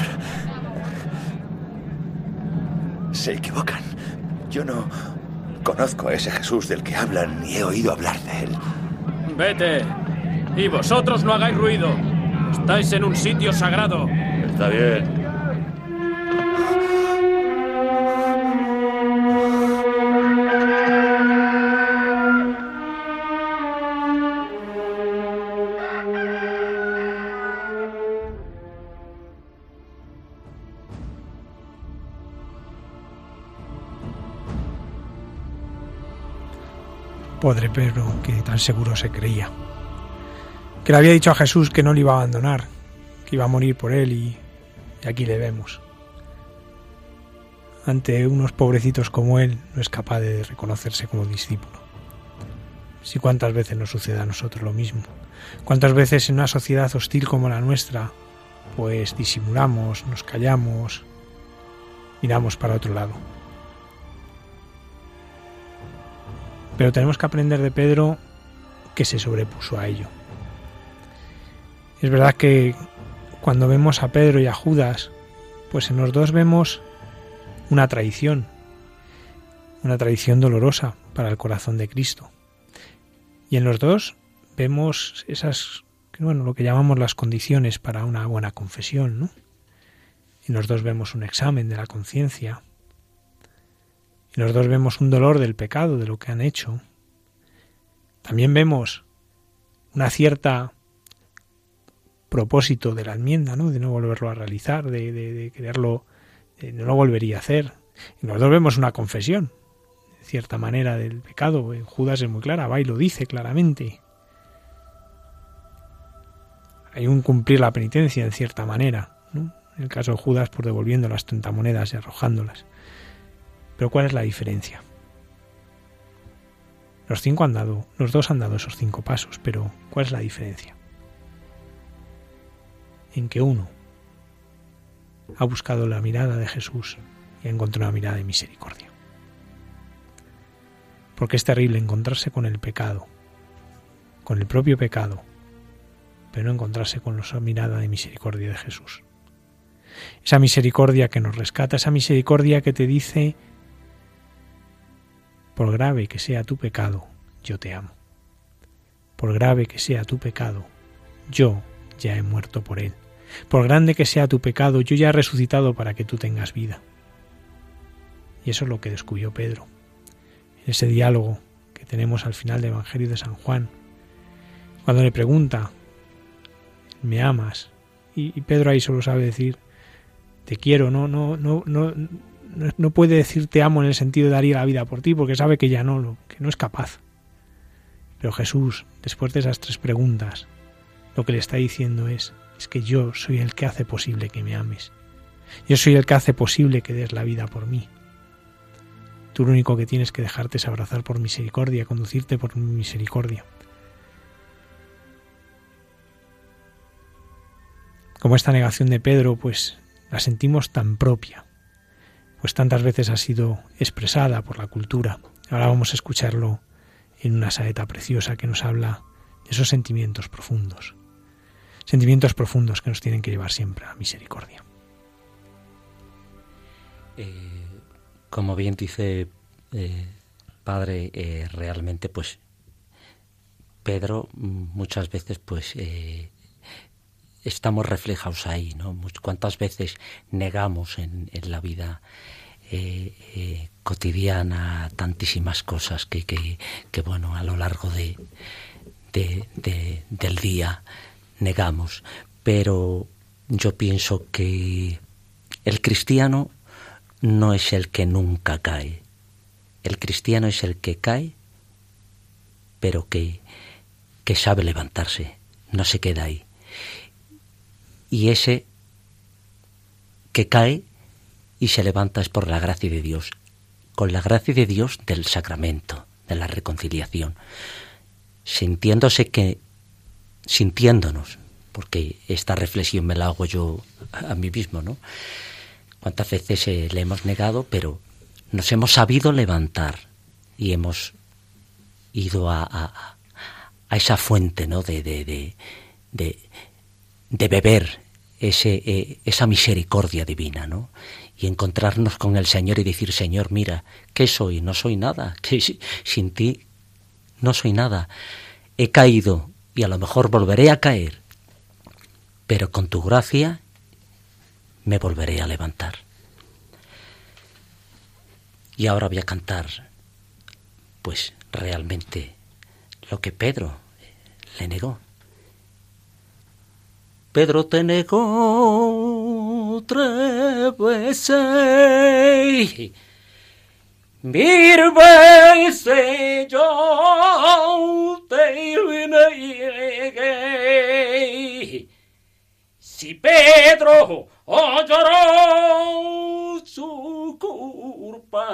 Se equivocan. Yo no conozco a ese Jesús del que hablan ni he oído hablar de él. Vete. Y vosotros no hagáis ruido. Estáis en un sitio sagrado. Está bien. Padre Pedro, que tan seguro se creía. Que le había dicho a Jesús que no le iba a abandonar, que iba a morir por él y, y aquí le vemos. Ante unos pobrecitos como él, no es capaz de reconocerse como discípulo. Si cuántas veces nos sucede a nosotros lo mismo. Cuántas veces en una sociedad hostil como la nuestra, pues disimulamos, nos callamos, miramos para otro lado. Pero tenemos que aprender de Pedro que se sobrepuso a ello. Es verdad que cuando vemos a Pedro y a Judas, pues en los dos vemos una traición, una traición dolorosa para el corazón de Cristo. Y en los dos vemos esas, bueno, lo que llamamos las condiciones para una buena confesión, ¿no? En los dos vemos un examen de la conciencia, y los dos vemos un dolor del pecado, de lo que han hecho. También vemos una cierta propósito de la enmienda, ¿no? De no volverlo a realizar, de, de, quererlo, de no lo volvería a hacer. Y los dos vemos una confesión, de cierta manera, del pecado. En Judas es muy clara, va y lo dice claramente. Hay un cumplir la penitencia en cierta manera, ¿no? En el caso de Judas, por devolviendo las monedas y arrojándolas. Pero ¿cuál es la diferencia? Los cinco han dado, los dos han dado esos cinco pasos, pero ¿cuál es la diferencia? En que uno ha buscado la mirada de Jesús y ha encontrado una mirada de misericordia. Porque es terrible encontrarse con el pecado, con el propio pecado, pero no encontrarse con la mirada de misericordia de Jesús. Esa misericordia que nos rescata, esa misericordia que te dice, por grave que sea tu pecado, yo te amo. Por grave que sea tu pecado, yo ya he muerto por él. Por grande que sea tu pecado, yo ya he resucitado para que tú tengas vida. Y eso es lo que descubrió Pedro. En ese diálogo que tenemos al final del Evangelio de San Juan, cuando le pregunta, ¿me amas? Y, Pedro ahí solo sabe decir, te quiero, no, no, no, no, no puede decir te amo en el sentido de daría la vida por ti, porque sabe que ya no, que no es capaz. Pero Jesús, después de esas tres preguntas, lo que le está diciendo es, es que yo soy el que hace posible que me ames. Yo soy el que hace posible que des la vida por mí. Tú lo único que tienes que dejarte es abrazar por misericordia, conducirte por misericordia. Como esta negación de Pedro, pues la sentimos tan propia, pues tantas veces ha sido expresada por la cultura. Ahora vamos a escucharlo en una saeta preciosa que nos habla de esos sentimientos profundos, sentimientos profundos que nos tienen que llevar siempre a misericordia. Eh, como bien dice eh, Padre, eh, realmente pues Pedro muchas veces pues estamos reflejados ahí, ¿no? Cuántas veces negamos en, la vida cotidiana tantísimas cosas que, que, bueno, a lo largo de, del día negamos. Pero yo pienso que el cristiano no es el que nunca cae. El cristiano es el que cae, pero que, que sabe levantarse, no se queda ahí. Y ese que cae y se levanta es por la gracia de Dios, con la gracia de Dios del sacramento, de la reconciliación, sintiéndose que, sintiéndonos, porque esta reflexión me la hago yo a mí mismo, ¿no? cuántas veces eh, le hemos negado, pero nos hemos sabido levantar y hemos ido a, a, esa fuente ¿no? de, de, de, de beber ese, eh, esa misericordia divina, ¿no? Y encontrarnos con el Señor y decir, Señor, mira, ¿qué soy? No soy nada, *laughs* sin ti no soy nada. He caído y a lo mejor volveré a caer, pero con tu gracia me volveré a levantar. Y ahora voy a cantar, pues realmente, lo que Pedro le negó. Pedro te negó tres veces. Mil veces yo te negué. Si Pedro lloró su culpa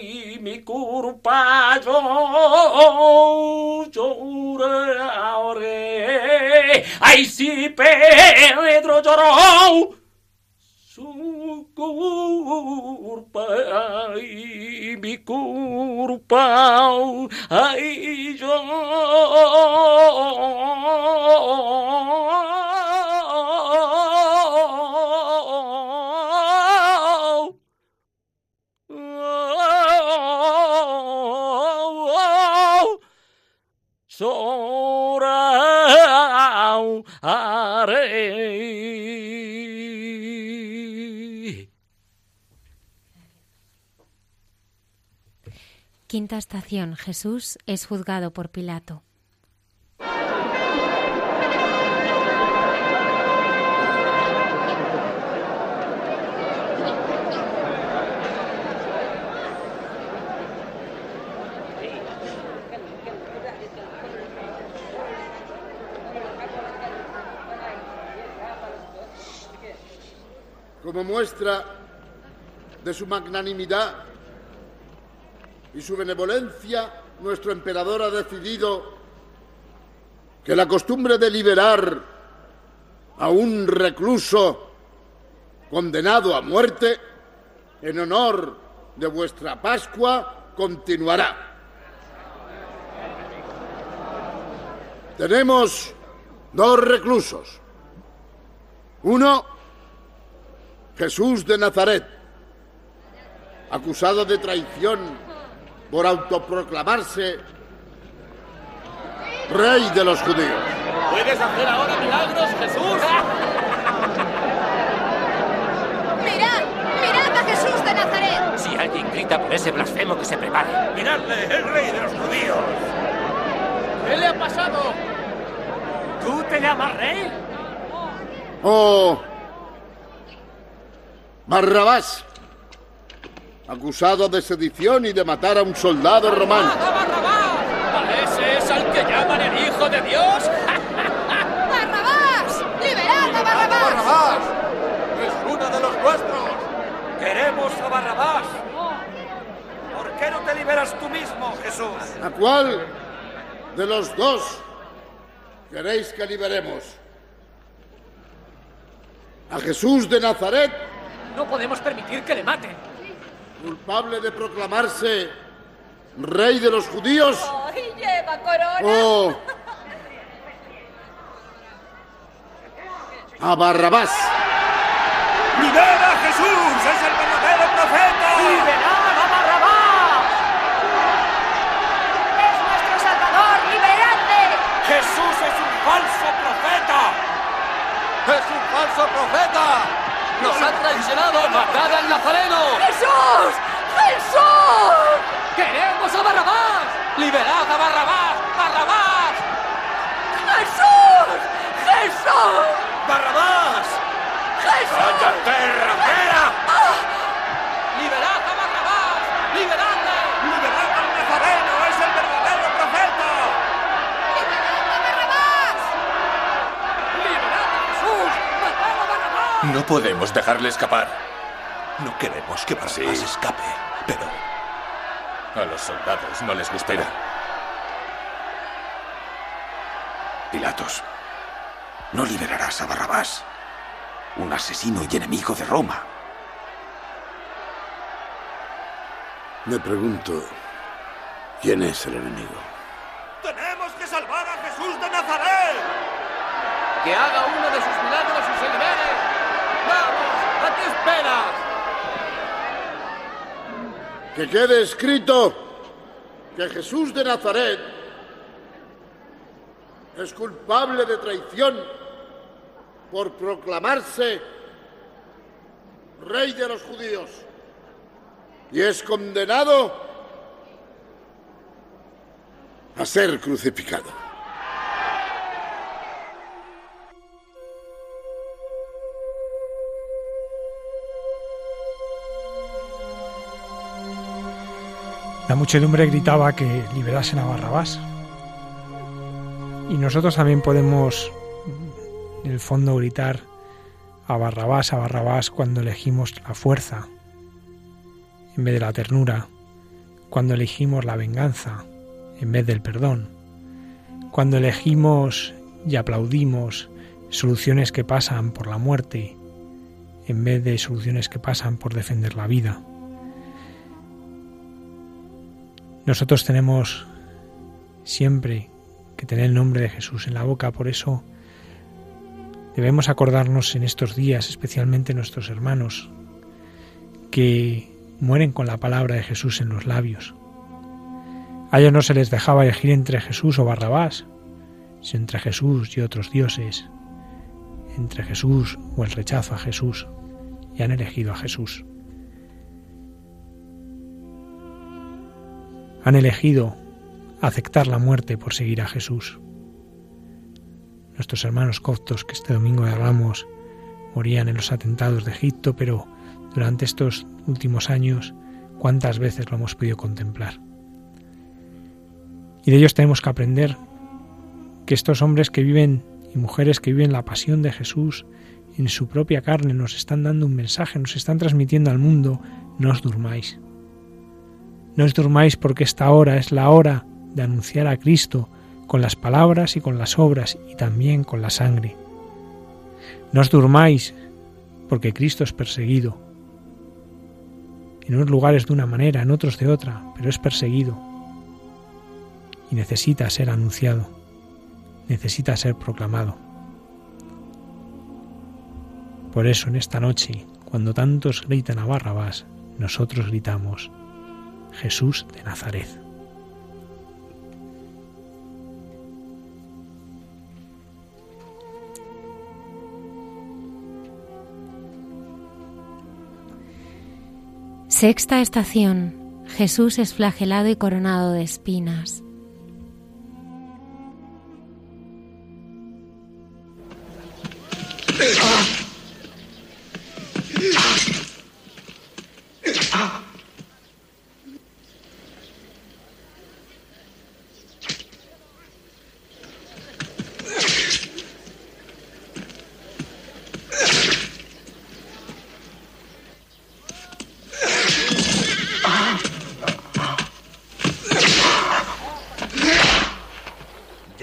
y mi culpa yo lloraré. Ay, si Pedro lloró su culpa y mi culpa, ay, Quinta estación. Jesús es juzgado por Pilato. Como muestra de su magnanimidad, y su benevolencia, nuestro emperador ha decidido que la costumbre de liberar a un recluso condenado a muerte en honor de vuestra Pascua continuará. Tenemos dos reclusos. Uno, Jesús de Nazaret, acusado de traición por autoproclamarse rey de los judíos. ¿Puedes hacer ahora milagros, Jesús? ¡Mirad! ¡Mirad a Jesús de Nazaret! Si alguien grita por ese blasfemo que se prepare. ¡Miradle, el rey de los judíos! ¿Qué le ha pasado? ¿Tú te llamas rey? Oh, Barrabás. Acusado de sedición y de matar a un soldado romano. ¿A ese es al que llaman el Hijo de Dios? *laughs* ¡Barrabás! ¡Liberad a Barrabás! ¡Barrabás! ¡Es uno de los nuestros! ¡Queremos a Barrabás! ¿Por qué no te liberas tú mismo, Jesús? ¿A cuál de los dos queréis que liberemos? ¿A Jesús de Nazaret, No podemos permitir que le maten. culpable de proclamarse rey de los judíos? ¡Y lleva corona! ¿O a Barrabás? ¡Libera a Jesús! ¡Es el verdadero profeta! ¡Liberad a Barrabás! ¡Es nuestro Salvador! ¡Liberadle! ¡Jesús es un falso profeta! ¡Es un falso profeta! ¡Nos ha traicionado! ¡Matad al nazareno! ¡Jesús! ¡Jesús! ¡Queremos a Barrabás! ¡Liberad a Barrabás! ¡Barrabás! ¡Jesús! ¡Jesús! ¡Barrabás! ¡Jesús! ¡Cállate, rapera! ¡Liberad a Barrabás! ¡Liberadle! ¡Liberad al nazareno! ¡Es el verdadero profeta! ¡Liberad a Jesús! ¡Matad a Barrabás! No podemos dejarle escapar. No queremos que Barrabás escape, pero a los soldados no les gustará. Pilatos, no liberarás a Barrabás, un asesino y enemigo de Roma. Me pregunto, ¿quién es el enemigo? ¡Tenemos que salvar a Jesús de Nazaret! ¡Que haga uno de sus milagros y se libere! ¡Vamos! ¿A qué esperas? Que quede escrito que Jesús de Nazaret es culpable de traición por proclamarse rey de los judíos y es condenado a ser crucificado. La muchedumbre gritaba que liberasen a Barrabás. Y nosotros también podemos, en el fondo, gritar a Barrabás, a Barrabás, cuando elegimos la fuerza en vez de la ternura, cuando elegimos la venganza en vez del perdón, cuando elegimos y aplaudimos soluciones que pasan por la muerte en vez de soluciones que pasan por defender la vida. Nosotros tenemos siempre que tener el nombre de Jesús en la boca, por eso debemos acordarnos en estos días, especialmente nuestros hermanos, que mueren con la palabra de Jesús en los labios. A ellos no se les dejaba elegir entre Jesús o Barrabás, sino entre Jesús y otros dioses, entre Jesús o el rechazo a Jesús, y han elegido a Jesús. Han elegido aceptar la muerte por seguir a Jesús. Nuestros hermanos coptos que este domingo de Ramos morían en los atentados de Egipto, pero durante estos últimos años, ¿cuántas veces lo hemos podido contemplar? Y de ellos tenemos que aprender que estos hombres que viven y mujeres que viven la pasión de Jesús en su propia carne nos están dando un mensaje, nos están transmitiendo al mundo, no os durmáis. No os durmáis porque esta hora es la hora de anunciar a Cristo con las palabras y con las obras y también con la sangre. No os durmáis porque Cristo es perseguido. En unos lugares de una manera, en otros de otra, pero es perseguido. Y necesita ser anunciado, necesita ser proclamado. Por eso en esta noche, cuando tantos gritan a Barrabás, nosotros gritamos, Jesús de Nazaret. Sexta estación. Jesús es flagelado y coronado de espinas.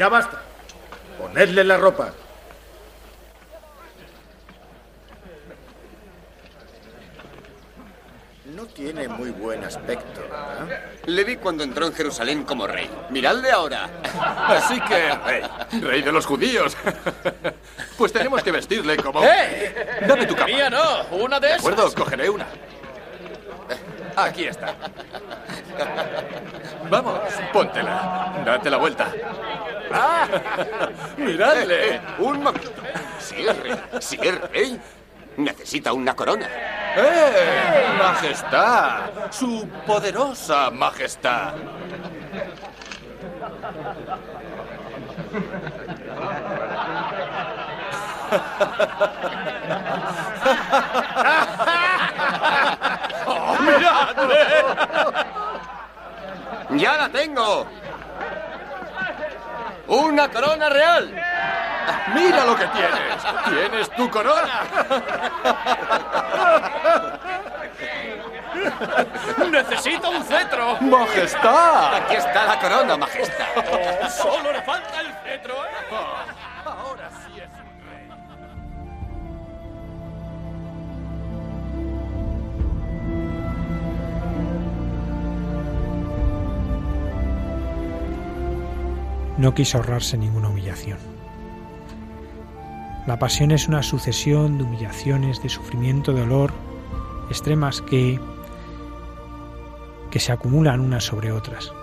Ya basta. Ponedle la ropa. No tiene muy buen aspecto. Le vi cuando entró en Jerusalén como rey. Miradle ahora. *laughs* Así que, rey, rey de los judíos. *laughs* Pues tenemos que vestirle como... ¡Eh! Dame tu capa. Mía no, una de De esas. acuerdo, cogeré una. Aquí está. Vamos, póntela. Date la vuelta. ¡Ah! ¡Miradle! Un momento. Si es necesita una corona. ¡Eh! ¡Majestad! ¡Su poderosa majestad! *laughs* ¡Ya la tengo! ¡Una corona real! ¡Mira lo que tienes! ¡Tienes tu corona! ¡Necesito un cetro! ¡Majestad! Aquí está la corona, majestad. Solo le falta el cetro, ¿eh? No quiso ahorrarse ninguna humillación. La pasión es una sucesión de humillaciones, de sufrimiento, de dolor, extremas que, que se acumulan unas sobre otras.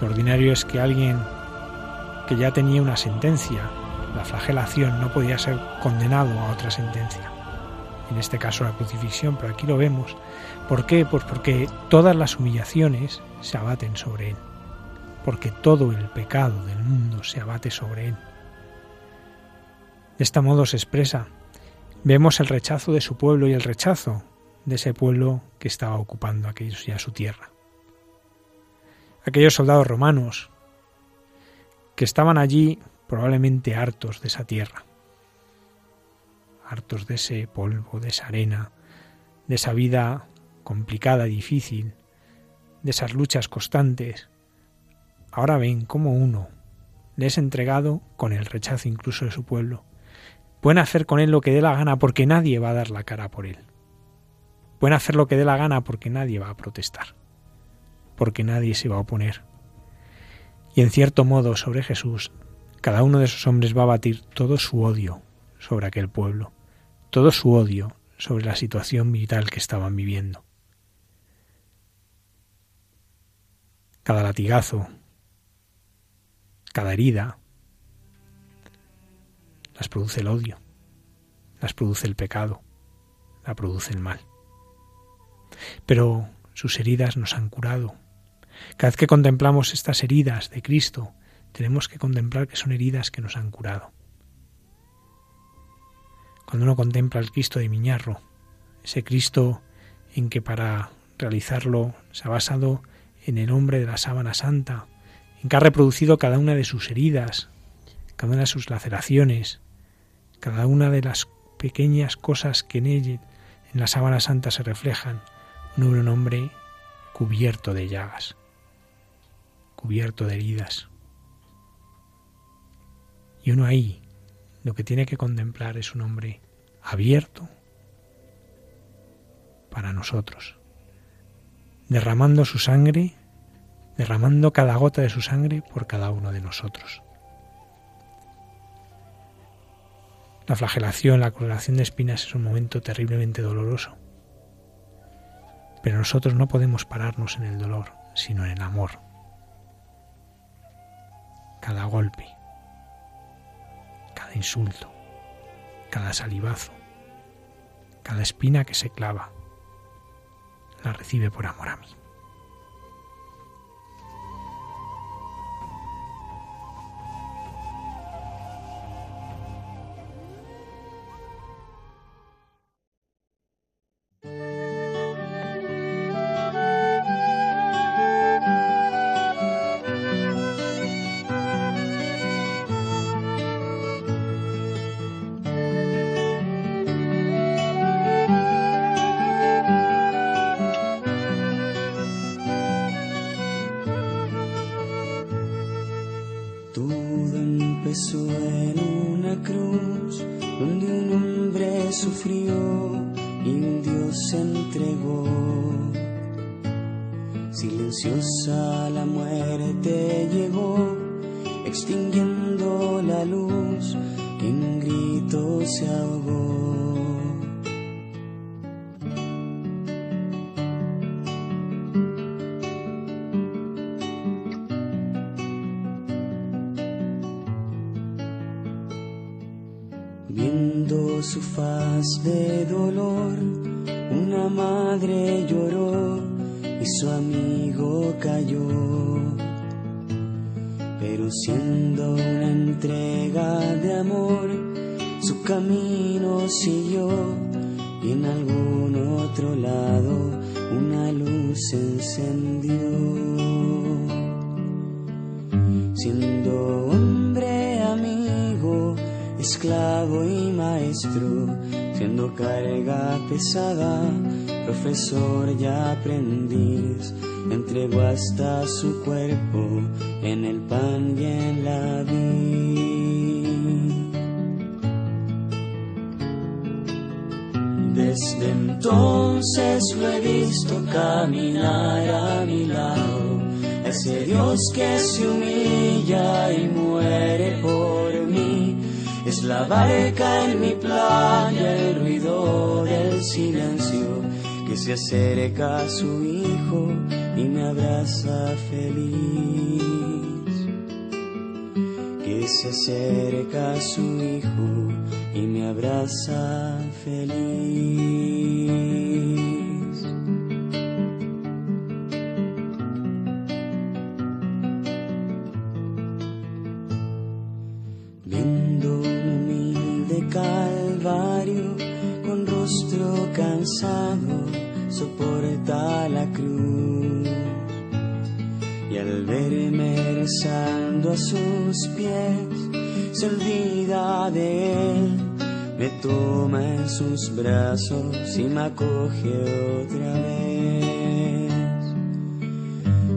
Lo ordinario es que alguien que ya tenía una sentencia, la flagelación, no podía ser condenado a otra sentencia. En este caso la crucifixión, pero aquí lo vemos. ¿Por qué? Pues porque todas las humillaciones se abaten sobre él. Porque todo el pecado del mundo se abate sobre él. De este modo se expresa. Vemos el rechazo de su pueblo y el rechazo de ese pueblo que estaba ocupando aquellos ya su tierra. Aquellos soldados romanos que estaban allí probablemente hartos de esa tierra, hartos de ese polvo, de esa arena, de esa vida complicada, difícil, de esas luchas constantes. Ahora ven cómo uno le es entregado con el rechazo incluso de su pueblo. Pueden hacer con él lo que dé la gana porque nadie va a dar la cara por él. Pueden hacer lo que dé la gana porque nadie va a protestar, porque nadie se va a oponer. Y en cierto modo sobre Jesús, cada uno de esos hombres va a batir todo su odio sobre aquel pueblo, todo su odio sobre la situación vital que estaban viviendo. Cada latigazo, cada herida, las produce el odio, las produce el pecado, la produce el mal. Pero sus heridas nos han curado. Cada vez que contemplamos estas heridas de Cristo, tenemos que contemplar que son heridas que nos han curado. Cuando uno contempla el Cristo de Miñarro, ese Cristo en que para realizarlo se ha basado en el hombre de la sábana santa, en que ha reproducido cada una de sus heridas, cada una de sus laceraciones, cada una de las pequeñas cosas que en él, en la sábana santa se reflejan, un hombre cubierto de llagas, cubierto de heridas. Y uno ahí lo que tiene que contemplar es un hombre abierto para nosotros, derramando su sangre, derramando cada gota de su sangre por cada uno de nosotros. La flagelación, la coloración de espinas es un momento terriblemente doloroso. Pero nosotros no podemos pararnos en el dolor, sino en el amor. Cada golpe, cada insulto, cada salivazo, cada espina que se clava, la recibe por amor a mí. se entregó, silenciosa la muerte llegó, extinguiendo la luz que en grito se ahogó. Profesor y aprendiz, entregó hasta su cuerpo en el pan y en la vid. Desde entonces lo he visto caminar a mi lado, ese Dios que se humilla y muere por la barca en mi playa, el ruido del silencio que se acerca a su hijo y me abraza feliz. Que se acerca a su hijo y me abraza feliz. Soporta la cruz. Y al verme rezando a sus pies, se olvida de él, me toma en sus brazos y me acoge otra vez.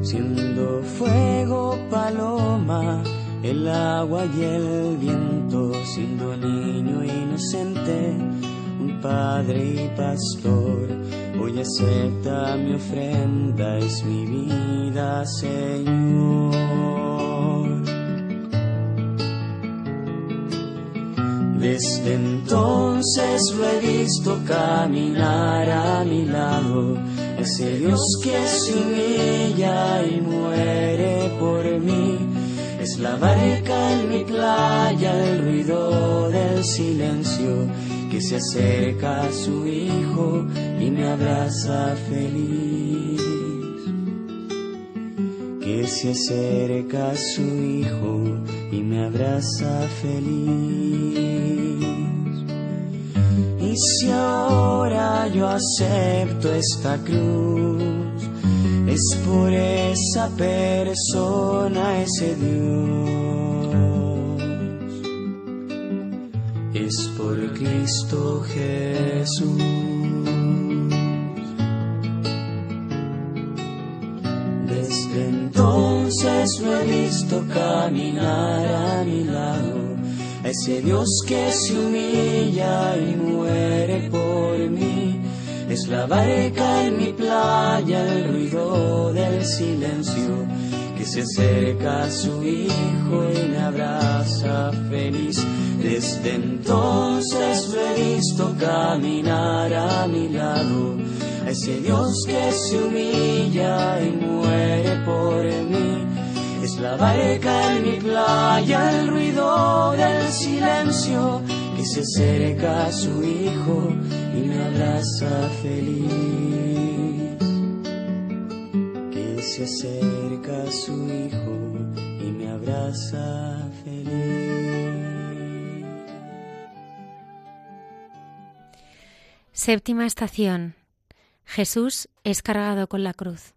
Siendo fuego, paloma, el agua y el viento, siendo niño inocente, un padre y pastor Hoy acepta mi ofrenda, es mi vida, Señor. Desde entonces lo he visto caminar a mi lado, ese Dios que se humilla y muere por mí. Es la barca en mi playa, el ruido del silencio que se acerca a su hijo y me abraza feliz. Que se acerca a su hijo y me abraza feliz. Y si ahora yo acepto esta cruz, es por esa persona, ese Dios es por Cristo Jesús. Desde entonces lo he visto caminar a mi lado, ese Dios que se humilla y muere por mí. Es la barca en mi playa, el ruido del silencio se acerca a su hijo y me abraza feliz desde entonces lo he visto caminar a mi lado, ese Dios que se humilla y muere por mí. Es la barca en mi playa, el ruido del silencio que se acerca a su hijo y me abraza feliz. Se acerca a su hijo y me abraza feliz. Séptima estación. Jesús es cargado con la cruz.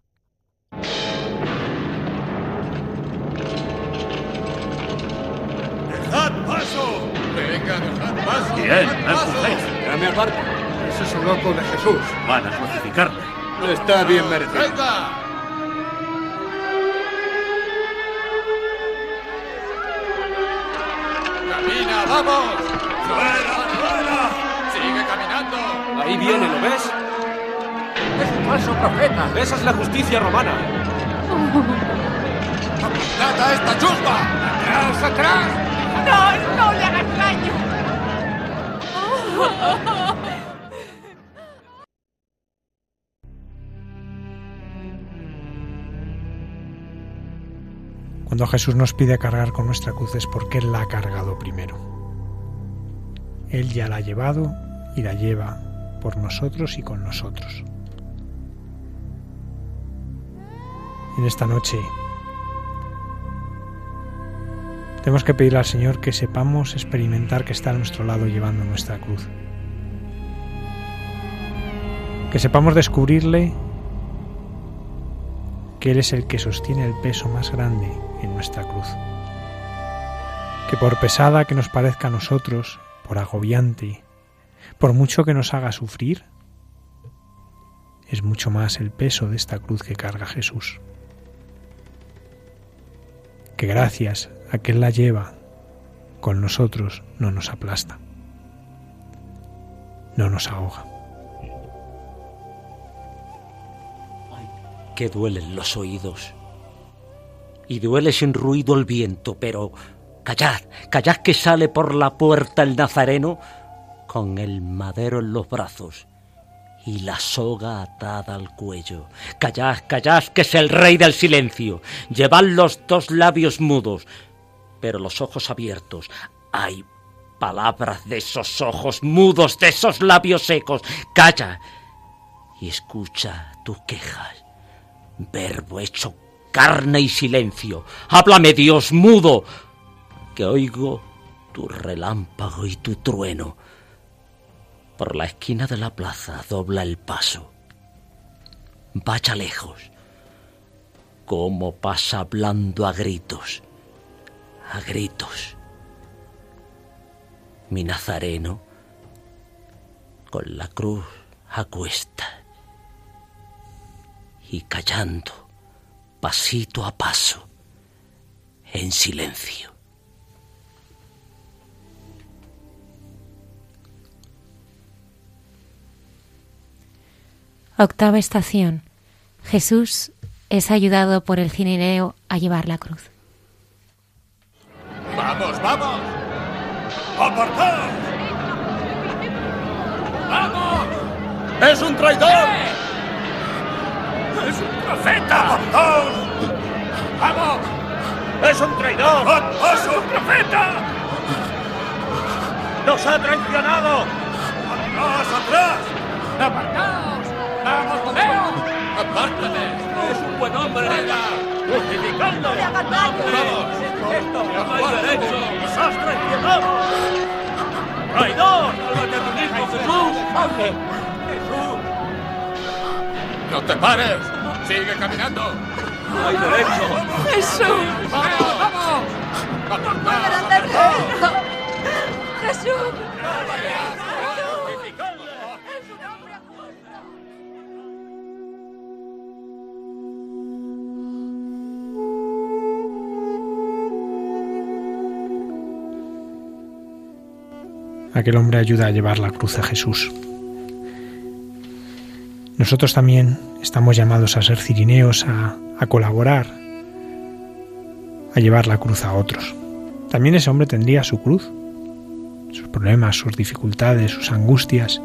¡Dejad paso! Venga, dejad paso. Bien, dejad no paso. empujéis. Dame al barco. Ese es un loco de Jesús. Van a crucificarle. Está bien merecido. Venga. Camina, vamos. ¡Fuera, fuera! Sigue caminando. Ahí viene, ¿lo ves? Es un falso profeta. Esa es la justicia romana. ¡Data a esta chusma! ¡Atrás, atrás! ¡No, no le hagas daño! *laughs* Cuando Jesús nos pide cargar con nuestra cruz es porque Él la ha cargado primero. Él ya la ha llevado y la lleva por nosotros y con nosotros. En esta noche tenemos que pedirle al Señor que sepamos experimentar que está a nuestro lado llevando nuestra cruz. Que sepamos descubrirle que Él es el que sostiene el peso más grande en nuestra cruz. Que por pesada que nos parezca a nosotros, por agobiante, por mucho que nos haga sufrir, es mucho más el peso de esta cruz que carga Jesús. Que gracias a que Él la lleva con nosotros no nos aplasta, no nos ahoga. que duelen los oídos. Y duele sin ruido el viento, pero callad, callad que sale por la puerta el nazareno con el madero en los brazos y la soga atada al cuello. Callad, callad que es el rey del silencio. Llevad los dos labios mudos, pero los ojos abiertos. Hay palabras de esos ojos mudos, de esos labios secos. Calla y escucha tus quejas verbo hecho carne y silencio. Háblame, Dios mudo, que oigo tu relámpago y tu trueno. Por la esquina de la plaza dobla el paso. Vaya lejos. Cómo pasa hablando a gritos. A gritos. Mi nazareno con la cruz a cuesta y callando, pasito a paso, en silencio. Octava estación. Jesús es ayudado por el cirineo a llevar la cruz. ¡Vamos, vamos! ¡Apartaos! ¡Vamos! ¡Es un traidor! ¡Es un profeta! ¡Apartaos! ¡Vamos! ¡Es un traidor! ¡Es un profeta! ¡Nos ha traicionado! ¡Atrás, atrás! ¡Apartaos! ¡Vamos, Mateo! ¡Apártate! ¡Es un buen hombre! ¡Justificando! ¡No le hagan daño! ¡Vamos! ¡Esto no hay derecho! ¡Nos has traicionado! ¡Traidor! ¡Sálvate a ti mismo, Jesús! ¡Hombre! ¡No te pares! ¡Sigue caminando! ¡No hay derecho! ¡Jesús! ¡Vamos, vamos! ¡No pueden hacerlo! ¡Jesús! Aquel hombre ayuda a llevar la cruz a Jesús. Nosotros también estamos llamados a ser cirineos, a, colaborar, a llevar la cruz a otros. También ese hombre tendría su cruz, sus problemas, sus dificultades, sus angustias,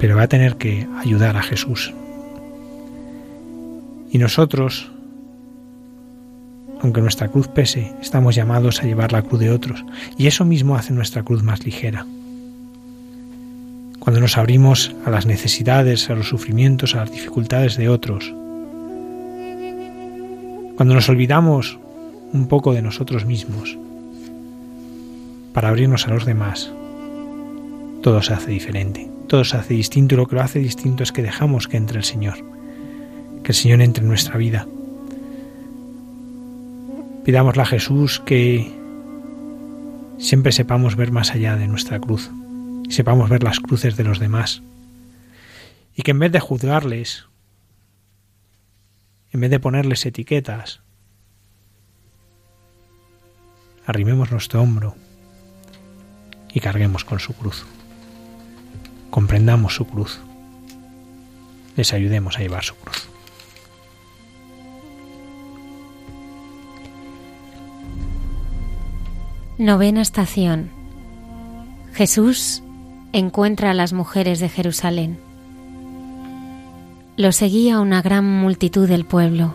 pero va a tener que ayudar a Jesús. Y nosotros, aunque nuestra cruz pese, estamos llamados a llevar la cruz de otros, y eso mismo hace nuestra cruz más ligera. Cuando nos abrimos a las necesidades, a los sufrimientos, a las dificultades de otros, Cuando nos olvidamos un poco de nosotros mismos para abrirnos a los demás, todo se hace diferente, todo se hace distinto y lo que lo hace distinto es que dejamos que entre el Señor, que el Señor entre en nuestra vida. Pidámosle a Jesús que siempre sepamos ver más allá de nuestra cruz, sepamos ver las cruces de los demás, y que en vez de juzgarles, en vez de ponerles etiquetas, arrimemos nuestro hombro y carguemos con su cruz. Comprendamos su cruz. Les ayudemos a llevar su cruz. Novena estación. Jesús encuentra a las mujeres de Jerusalén. Lo seguía una gran multitud del pueblo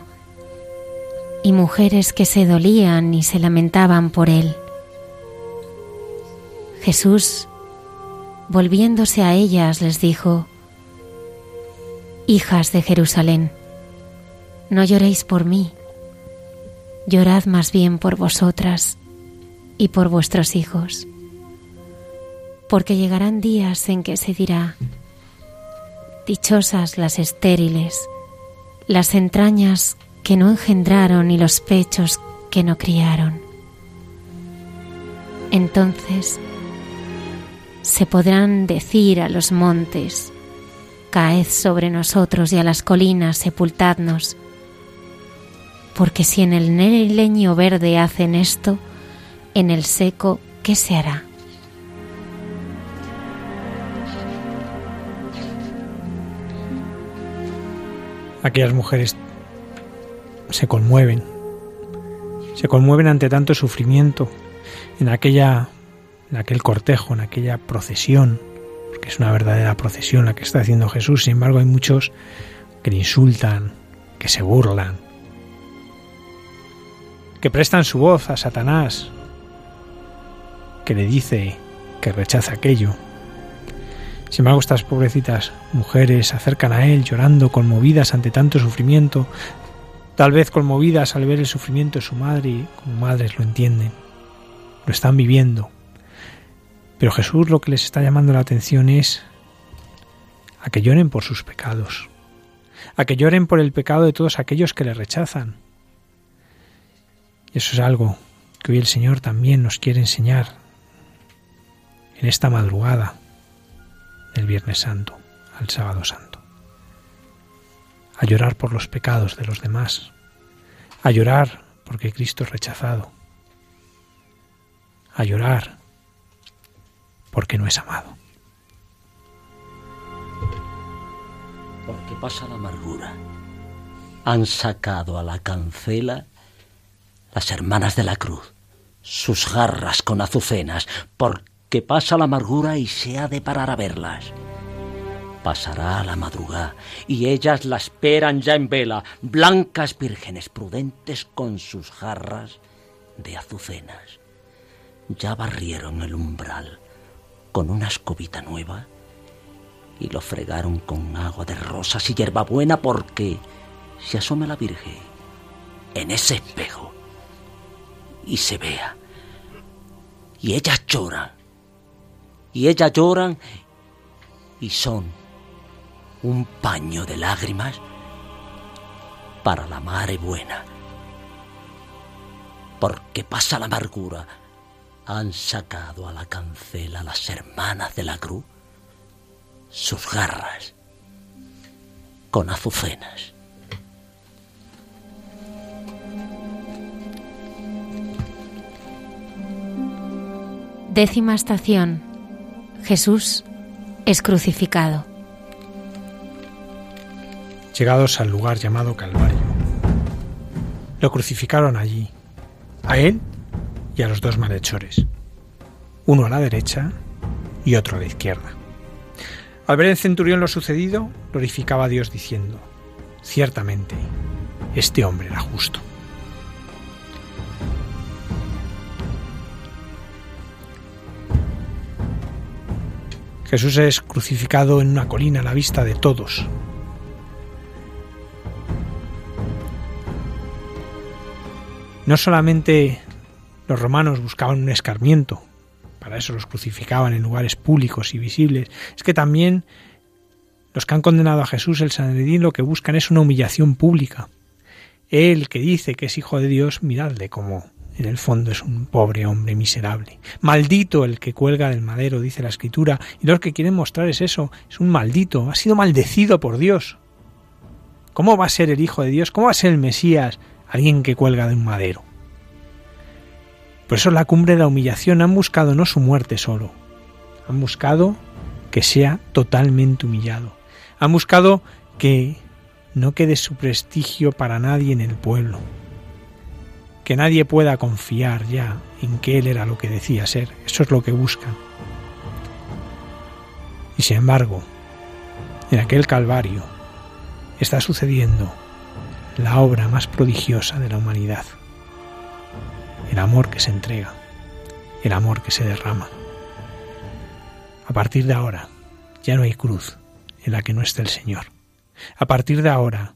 y mujeres que se dolían y se lamentaban por él. Jesús, volviéndose a ellas, les dijo, Hijas de Jerusalén, no lloréis por mí, llorad más bien por vosotras y por vuestros hijos, porque llegarán días en que se dirá, Dichosas las estériles, las entrañas que no engendraron y los pechos que no criaron. Entonces se podrán decir a los montes, Caed sobre nosotros y a las colinas sepultadnos, porque si en el leño verde hacen esto, en el seco, ¿qué se hará? Aquellas mujeres se conmueven, se conmueven ante tanto sufrimiento en aquella en aquel cortejo, en aquella procesión, que es una verdadera procesión la que está haciendo Jesús. Sin embargo, hay muchos que le insultan, que se burlan, que prestan su voz a Satanás, que le dice que rechaza aquello. Sin embargo, estas pobrecitas mujeres se acercan a él llorando, conmovidas ante tanto sufrimiento, tal vez conmovidas al ver el sufrimiento de su madre y como madres lo entienden, lo están viviendo. Pero Jesús lo que les está llamando la atención es a que lloren por sus pecados, a que lloren por el pecado de todos aquellos que le rechazan. Y eso es algo que hoy el Señor también nos quiere enseñar en esta madrugada del Viernes Santo al Sábado Santo. A llorar por los pecados de los demás, a llorar porque Cristo es rechazado, a llorar porque no es amado. Porque pasa la amargura. Han sacado a la cancela las hermanas de la cruz, sus garras con azucenas, porque pasa la amargura y se ha de parar a verlas. Pasará la madrugada y ellas la esperan ya en vela, blancas vírgenes prudentes con sus jarras de azucenas. Ya barrieron el umbral con una escobita nueva y lo fregaron con agua de rosas y hierbabuena porque se asome la Virgen en ese espejo y se vea. Y ellas lloran. Y ellas lloran y son un paño de lágrimas para la madre buena. Porque pasa la amargura han sacado a la cancela las hermanas de la cruz sus garras con azucenas. Décima estación. Jesús es crucificado. Llegados al lugar llamado Calvario, lo crucificaron allí, a él y a los dos malhechores, uno a la derecha y otro a la izquierda. Al ver el centurión lo sucedido, glorificaba a Dios diciendo, ciertamente, este hombre era justo. Jesús es crucificado en una colina a la vista de todos. No solamente los romanos buscaban un escarmiento, para eso los crucificaban en lugares públicos y visibles, es que también los que han condenado a Jesús el Sanedrín lo que buscan es una humillación pública. Él que dice que es hijo de Dios, miradle como en el fondo es un pobre hombre miserable. Maldito el que cuelga del madero, dice la escritura, y lo que quieren mostrar es eso, es un maldito, ha sido maldecido por Dios. ¿Cómo va a ser el Hijo de Dios? ¿Cómo va a ser el Mesías alguien que cuelga de un madero? Por eso la cumbre de la humillación han buscado no su muerte solo, han buscado que sea totalmente humillado. Han buscado que no quede su prestigio para nadie en el pueblo, que nadie pueda confiar ya en que él era lo que decía ser. Eso es lo que buscan. Y sin embargo, en aquel Calvario está sucediendo la obra más prodigiosa de la humanidad el amor que se entrega, el amor que se derrama. A partir de ahora ya no hay cruz en la que no esté el Señor. A partir de ahora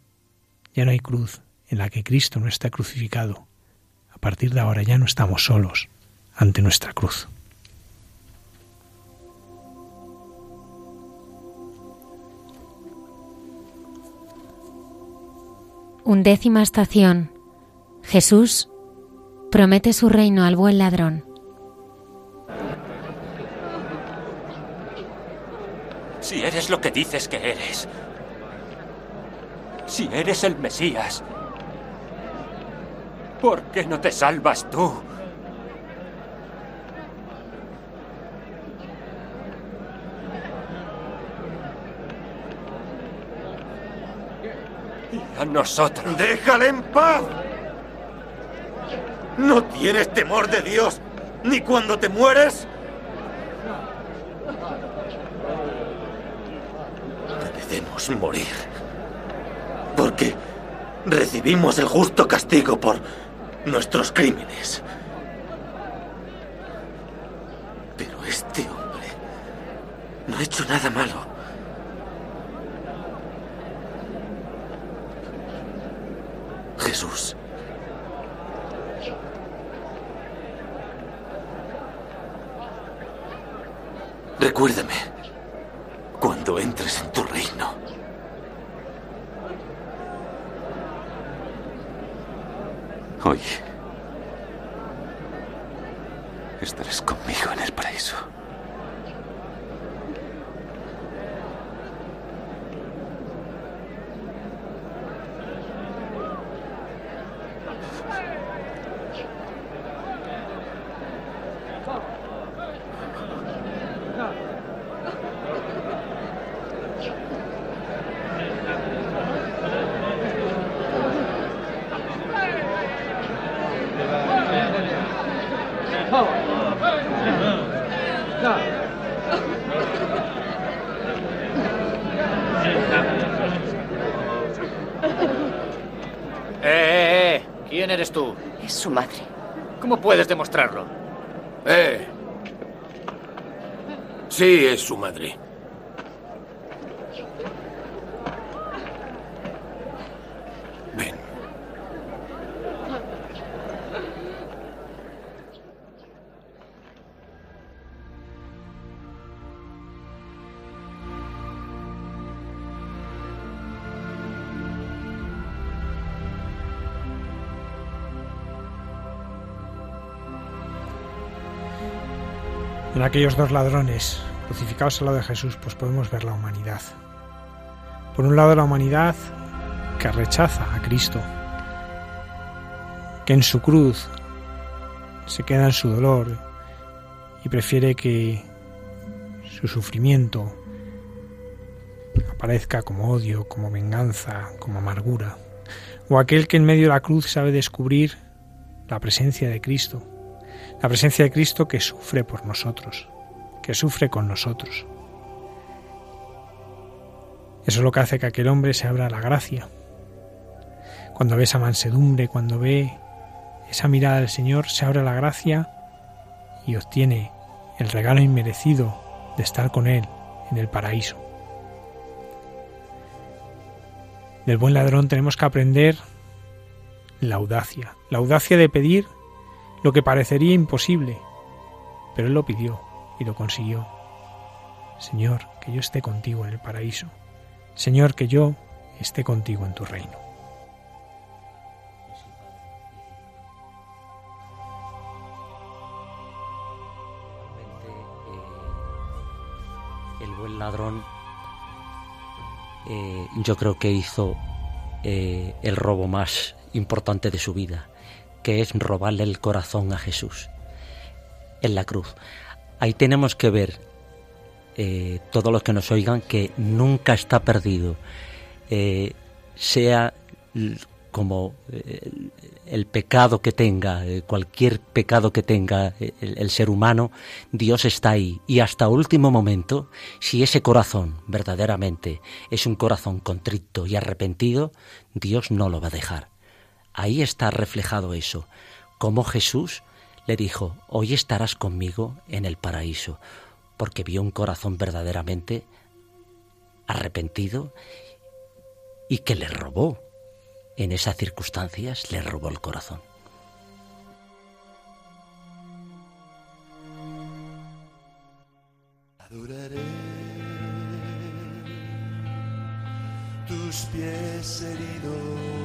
ya no hay cruz en la que Cristo no está crucificado. A partir de ahora ya no estamos solos ante nuestra cruz. Undécima estación. Jesús Promete su reino al buen ladrón. Si eres lo que dices que eres, si eres el Mesías, ¿por qué no te salvas tú? Y a nosotros. ¡Déjale en paz! ¿No tienes temor de Dios ni cuando te mueres? Merecemos morir. Porque recibimos el justo castigo por nuestros crímenes. Pero este hombre no ha hecho nada malo. Jesús. Recuérdame cuando entres en tu reino. Hoy estarás conmigo en el paraíso. su madre. ¿Cómo puedes demostrarlo? Eh. Sí, es su madre. En aquellos dos ladrones crucificados al lado de Jesús, pues podemos ver la humanidad. Por un lado la humanidad que rechaza a Cristo, que en su cruz se queda en su dolor y prefiere que su sufrimiento aparezca como odio, como venganza, como amargura, o aquel que en medio de la cruz sabe descubrir la presencia de Cristo la presencia de Cristo que sufre por nosotros, que sufre con nosotros. Eso es lo que hace que aquel hombre se abra a la gracia. Cuando ve esa mansedumbre, cuando ve esa mirada del Señor, se abre a la gracia y obtiene el regalo inmerecido de estar con Él en el paraíso. Del buen ladrón tenemos que aprender la audacia, la audacia de pedir lo que parecería imposible, pero él lo pidió y lo consiguió. Señor, que yo esté contigo en el paraíso. Señor, que yo esté contigo en tu reino. El buen ladrón eh, yo creo que hizo eh, el robo más importante de su vida, que es robarle el corazón a Jesús en la cruz. Ahí tenemos que ver eh, todos los que nos oigan que nunca está perdido, eh, sea como eh, el pecado que tenga, cualquier pecado que tenga el, ser humano, Dios está ahí. Y hasta último momento, si ese corazón verdaderamente es un corazón contrito y arrepentido, Dios no lo va a dejar. Ahí está reflejado eso, como Jesús le dijo, hoy estarás conmigo en el paraíso, porque vio un corazón verdaderamente arrepentido y que le robó. En esas circunstancias le robó el corazón. Adoraré tus pies heridos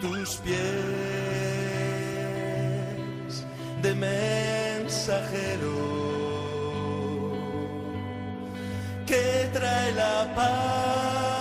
tus pies de mensajero que trae la paz,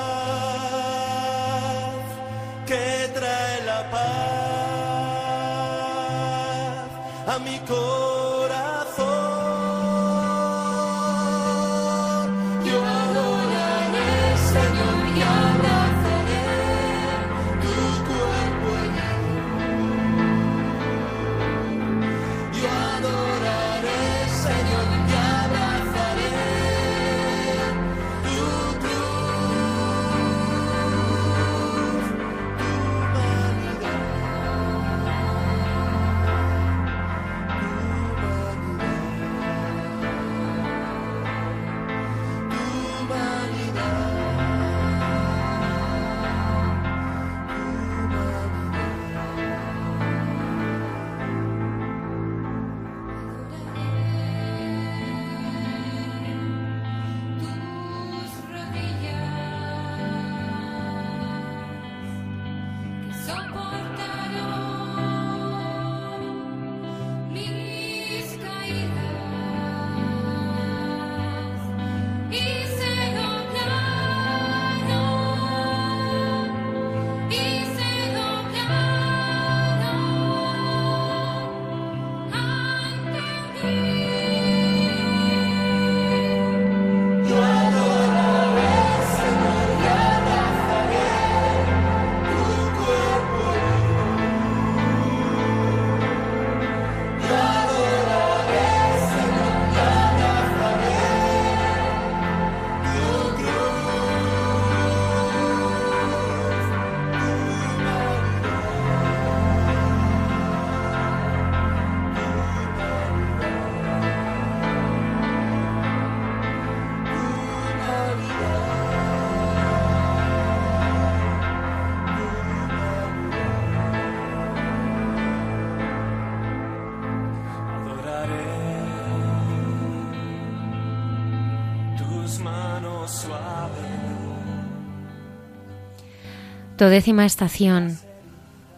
décima estación.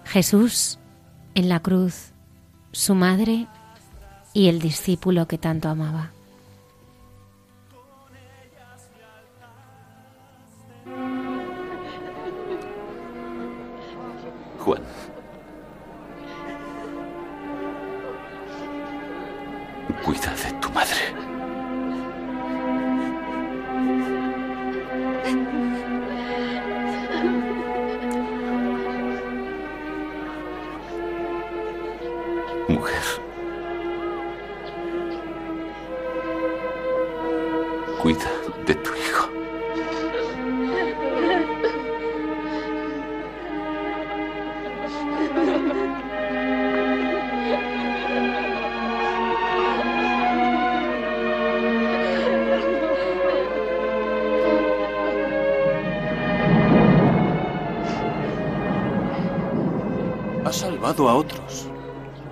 Jesús en la cruz, su madre y el discípulo que tanto amaba.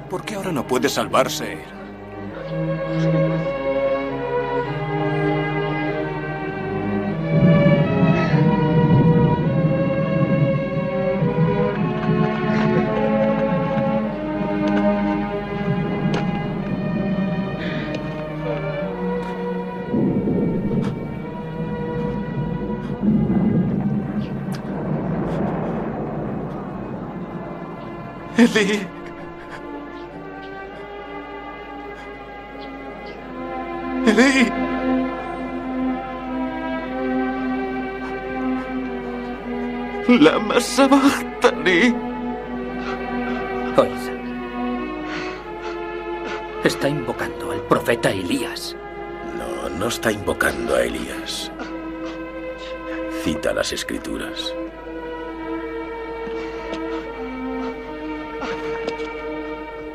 ¿Por qué ahora no puede salvarse él? Lama sabachthani. Oíd. Está invocando al profeta Elías. No, no está invocando a Elías. Cita las escrituras.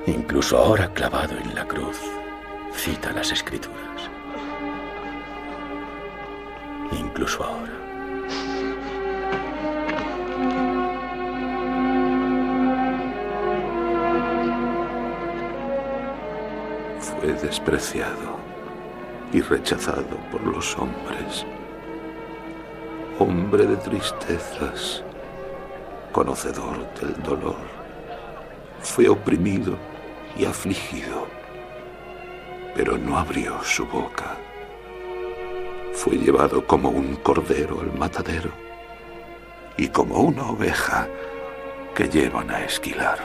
Incluso ahora clavado en la cruz, cita las escrituras. Incluso ahora. Fue despreciado y rechazado por los hombres. Hombre de tristezas, conocedor del dolor. Fue oprimido y afligido, pero no abrió su boca. Fue llevado como un cordero al matadero y como una oveja que llevan a esquilar.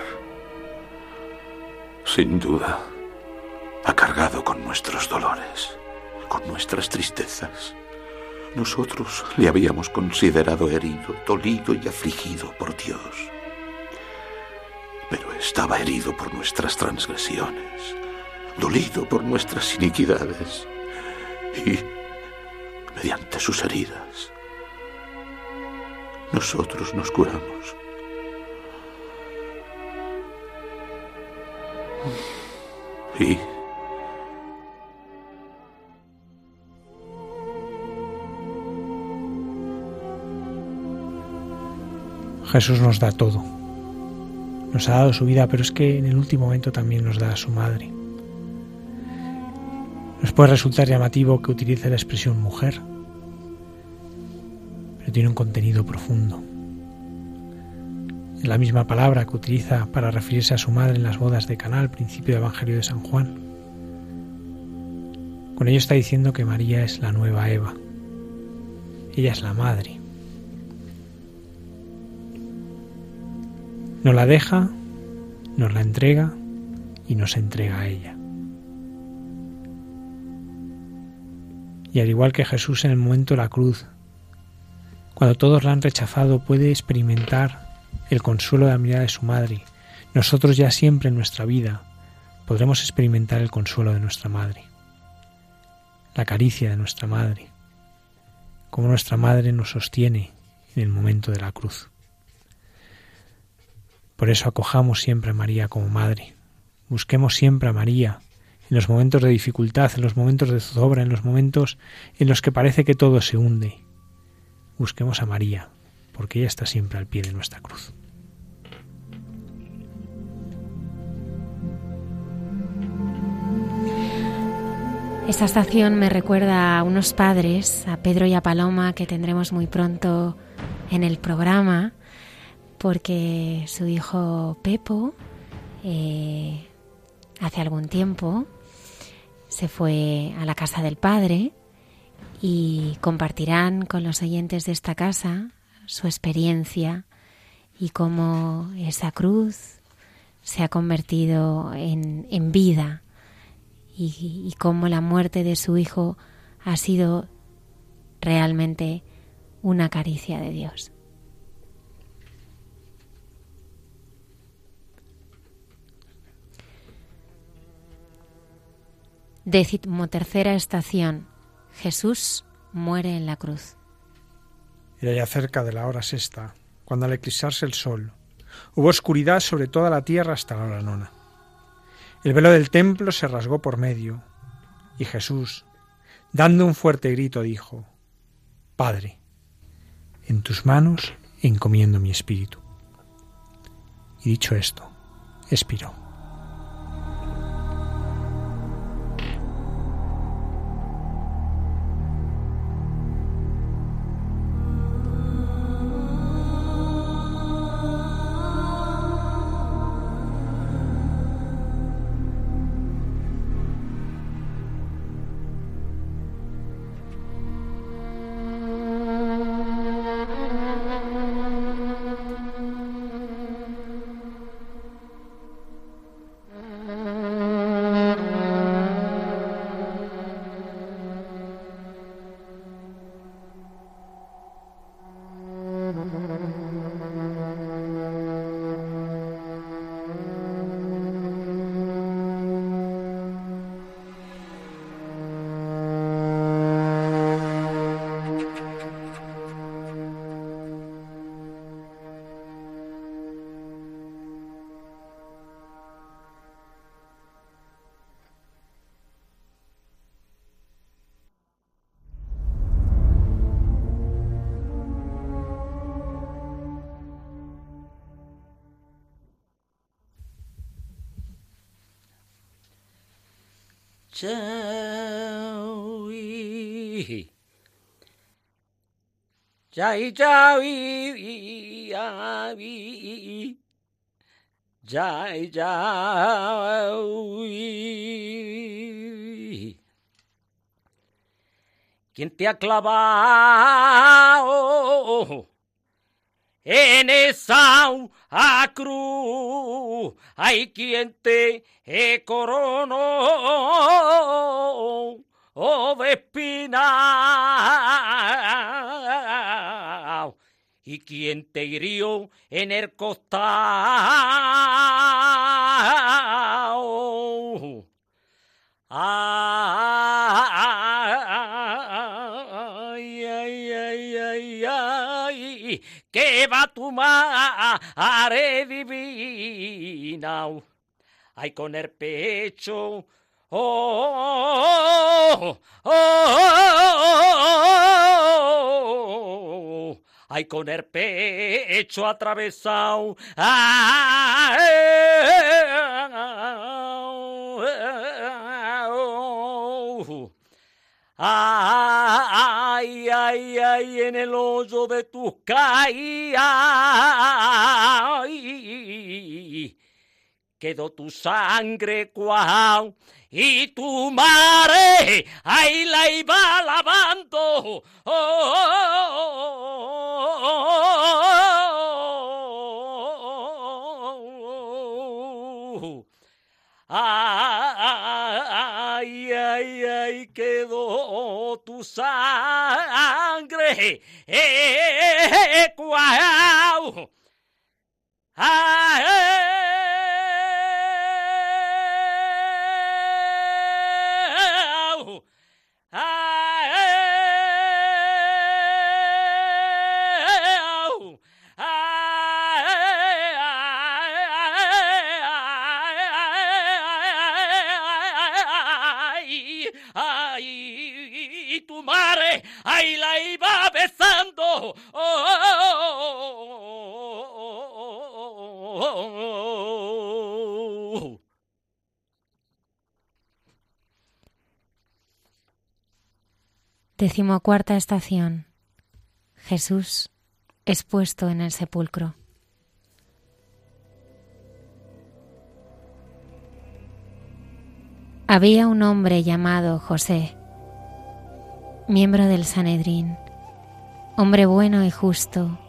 Sin duda, ha cargado con nuestros dolores, con nuestras tristezas. Nosotros le habíamos considerado herido, dolido y afligido por Dios pero estaba herido por nuestras transgresiones, dolido por nuestras iniquidades, y mediante sus heridas nosotros nos curamos. Y Jesús nos da todo nos ha dado su vida, pero es que en el último momento también nos da a su madre. Nos puede resultar llamativo que utilice la expresión mujer, pero tiene un contenido profundo. Es la misma palabra que utiliza para referirse a su madre en las bodas de Cana al principio del Evangelio de San Juan. Con ello está diciendo que María es la nueva Eva. Ella es la madre. Nos la deja, nos la entrega y nos entrega a ella. Y al igual que Jesús en el momento de la cruz, cuando todos la han rechazado, puede experimentar el consuelo de la mirada de su madre. Nosotros ya siempre en nuestra vida podremos experimentar el consuelo de nuestra madre, la caricia de nuestra madre, como nuestra madre nos sostiene en el momento de la cruz. Por eso acojamos siempre a María como Madre. Busquemos siempre a María en los momentos de dificultad, en los momentos de zozobra, en los momentos en los que parece que todo se hunde. Busquemos a María, porque ella está siempre al pie de nuestra cruz. Esta estación me recuerda a unos padres, a Pedro y a Paloma, que tendremos muy pronto en el programa porque su hijo Pepo eh, hace algún tiempo se fue a la casa del padre y compartirán con los oyentes de esta casa su experiencia y cómo esa cruz se ha convertido en, vida y, y cómo la muerte de su hijo ha sido realmente una caricia de Dios. Tercera estación. Jesús muere en la cruz. Era ya cerca de la hora sexta, cuando al eclipsarse el sol, hubo oscuridad sobre toda la tierra hasta la hora nona. El velo del templo se rasgó por medio, y Jesús, dando un fuerte grito, dijo, Padre, en tus manos encomiendo mi espíritu. Y dicho esto, expiró. Chai chaui avi. Chai chaui. ¿Quién te ha clavado en esa cruz? Hay quien te coronó oh, de y quien te hirió en el costado. Ay, ay, ay, ay, ay, que va tu madre divina. Ay, con el pecho Oh, oh, oh, ay, con el pecho atravesado. Ay, ay, ay, en el hoyo de tus caídas quedó tu sangre cuau y tu madre ahí la iba lavando. Ay, ay, ay, quedó tu sangre eh, cuau. Ay, Decimocuarta estación. Jesús expuesto en el sepulcro. Había un hombre llamado José, miembro del Sanedrín, hombre bueno y justo,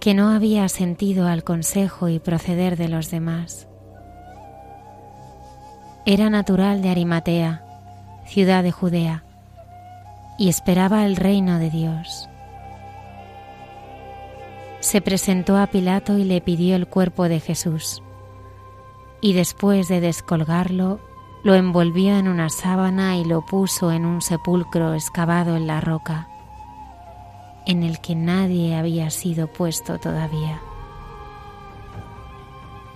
que no había sentido al consejo y proceder de los demás. Era natural de Arimatea, ciudad de Judea, y esperaba el reino de Dios. Se presentó a Pilato y le pidió el cuerpo de Jesús, y después de descolgarlo, lo envolvió en una sábana y lo puso en un sepulcro excavado en la roca, en el que nadie había sido puesto todavía.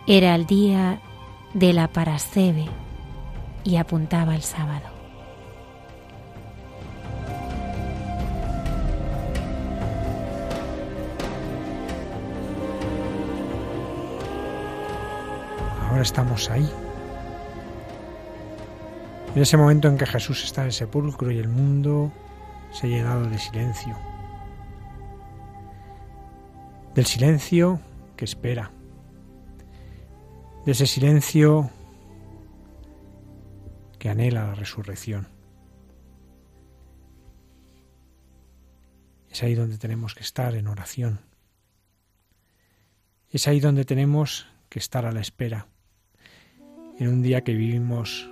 Era el día de la Parasceve y apuntaba el sábado. Ahora estamos ahí. En ese momento en que Jesús está en el sepulcro y el mundo se ha llenado de silencio. Del silencio que espera. De ese silencio que anhela la resurrección. Es ahí donde tenemos que estar en oración. Es ahí donde tenemos que estar a la espera, en un día que vivimos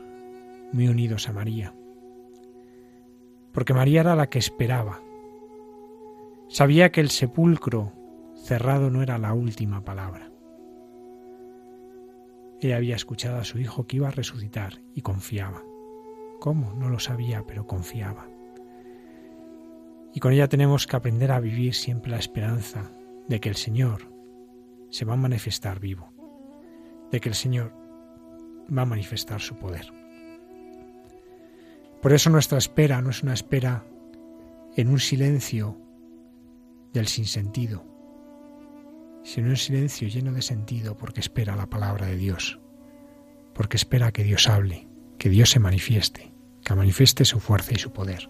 muy unidos a María. Porque María era la que esperaba. Sabía que el sepulcro cerrado no era la última palabra. Ella había escuchado a su hijo que iba a resucitar y confiaba. ¿Cómo? No lo sabía, pero confiaba. Y con ella tenemos que aprender a vivir siempre la esperanza de que el Señor se va a manifestar vivo, de que el Señor va a manifestar su poder. Por eso nuestra espera no es una espera en un silencio del sinsentido, sino un silencio lleno de sentido porque espera la palabra de Dios, porque espera que Dios hable, que Dios se manifieste, que manifieste su fuerza y su poder.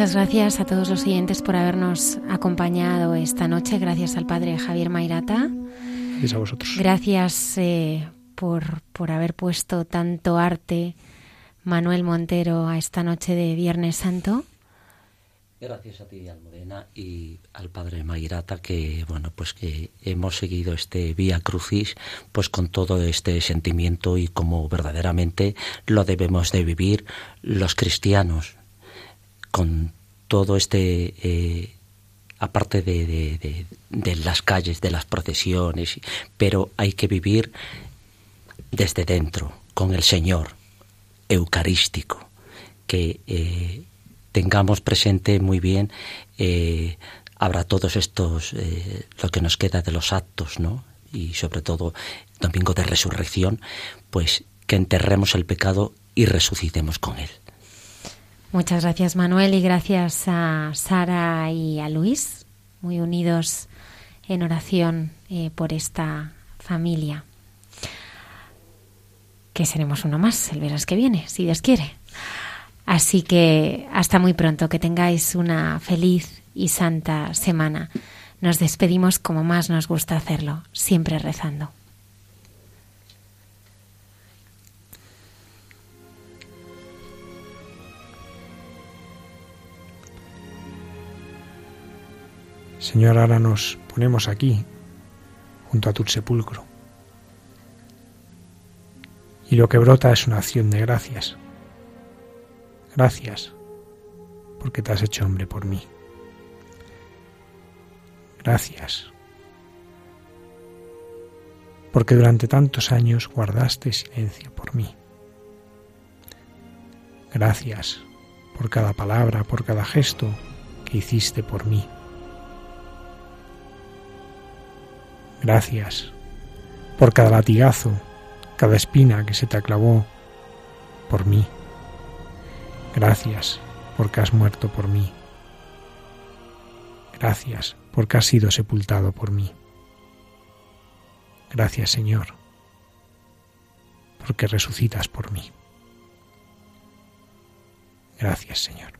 Muchas gracias a todos los oyentes por habernos acompañado esta noche. Gracias al padre Javier Mairata. Gracias a vosotros. Gracias eh, por, por haber puesto tanto arte, Manuel Montero, a esta noche de Viernes Santo. Gracias a ti, Almudena, y al padre Mairata, que bueno, pues que hemos seguido este Vía Crucis, pues con todo este sentimiento y como verdaderamente lo debemos de vivir los cristianos, con todo este, eh, aparte de, las calles, de las procesiones, pero hay que vivir desde dentro, con el Señor, eucarístico, que eh, tengamos presente muy bien, eh, habrá todos estos, lo que nos queda de los actos, ¿no? Y sobre todo domingo de resurrección, pues que enterremos el pecado y resucitemos con él. Muchas gracias Manuel y gracias a Sara y a Luis, muy unidos en oración eh, por esta familia. Que seremos uno más el verás que viene, si Dios quiere. Así que hasta muy pronto, que tengáis una feliz y santa semana. Nos despedimos como más nos gusta hacerlo, siempre rezando. Señor, ahora nos ponemos aquí, junto a tu sepulcro. Y lo que brota es una acción de gracias. Gracias, porque te has hecho hombre por mí. Gracias, porque durante tantos años guardaste silencio por mí. Gracias por cada palabra, por cada gesto que hiciste por mí. Gracias por cada latigazo, cada espina que se te clavó por mí. Gracias porque has muerto por mí. Gracias porque has sido sepultado por mí. Gracias Señor, porque resucitas por mí. Gracias Señor.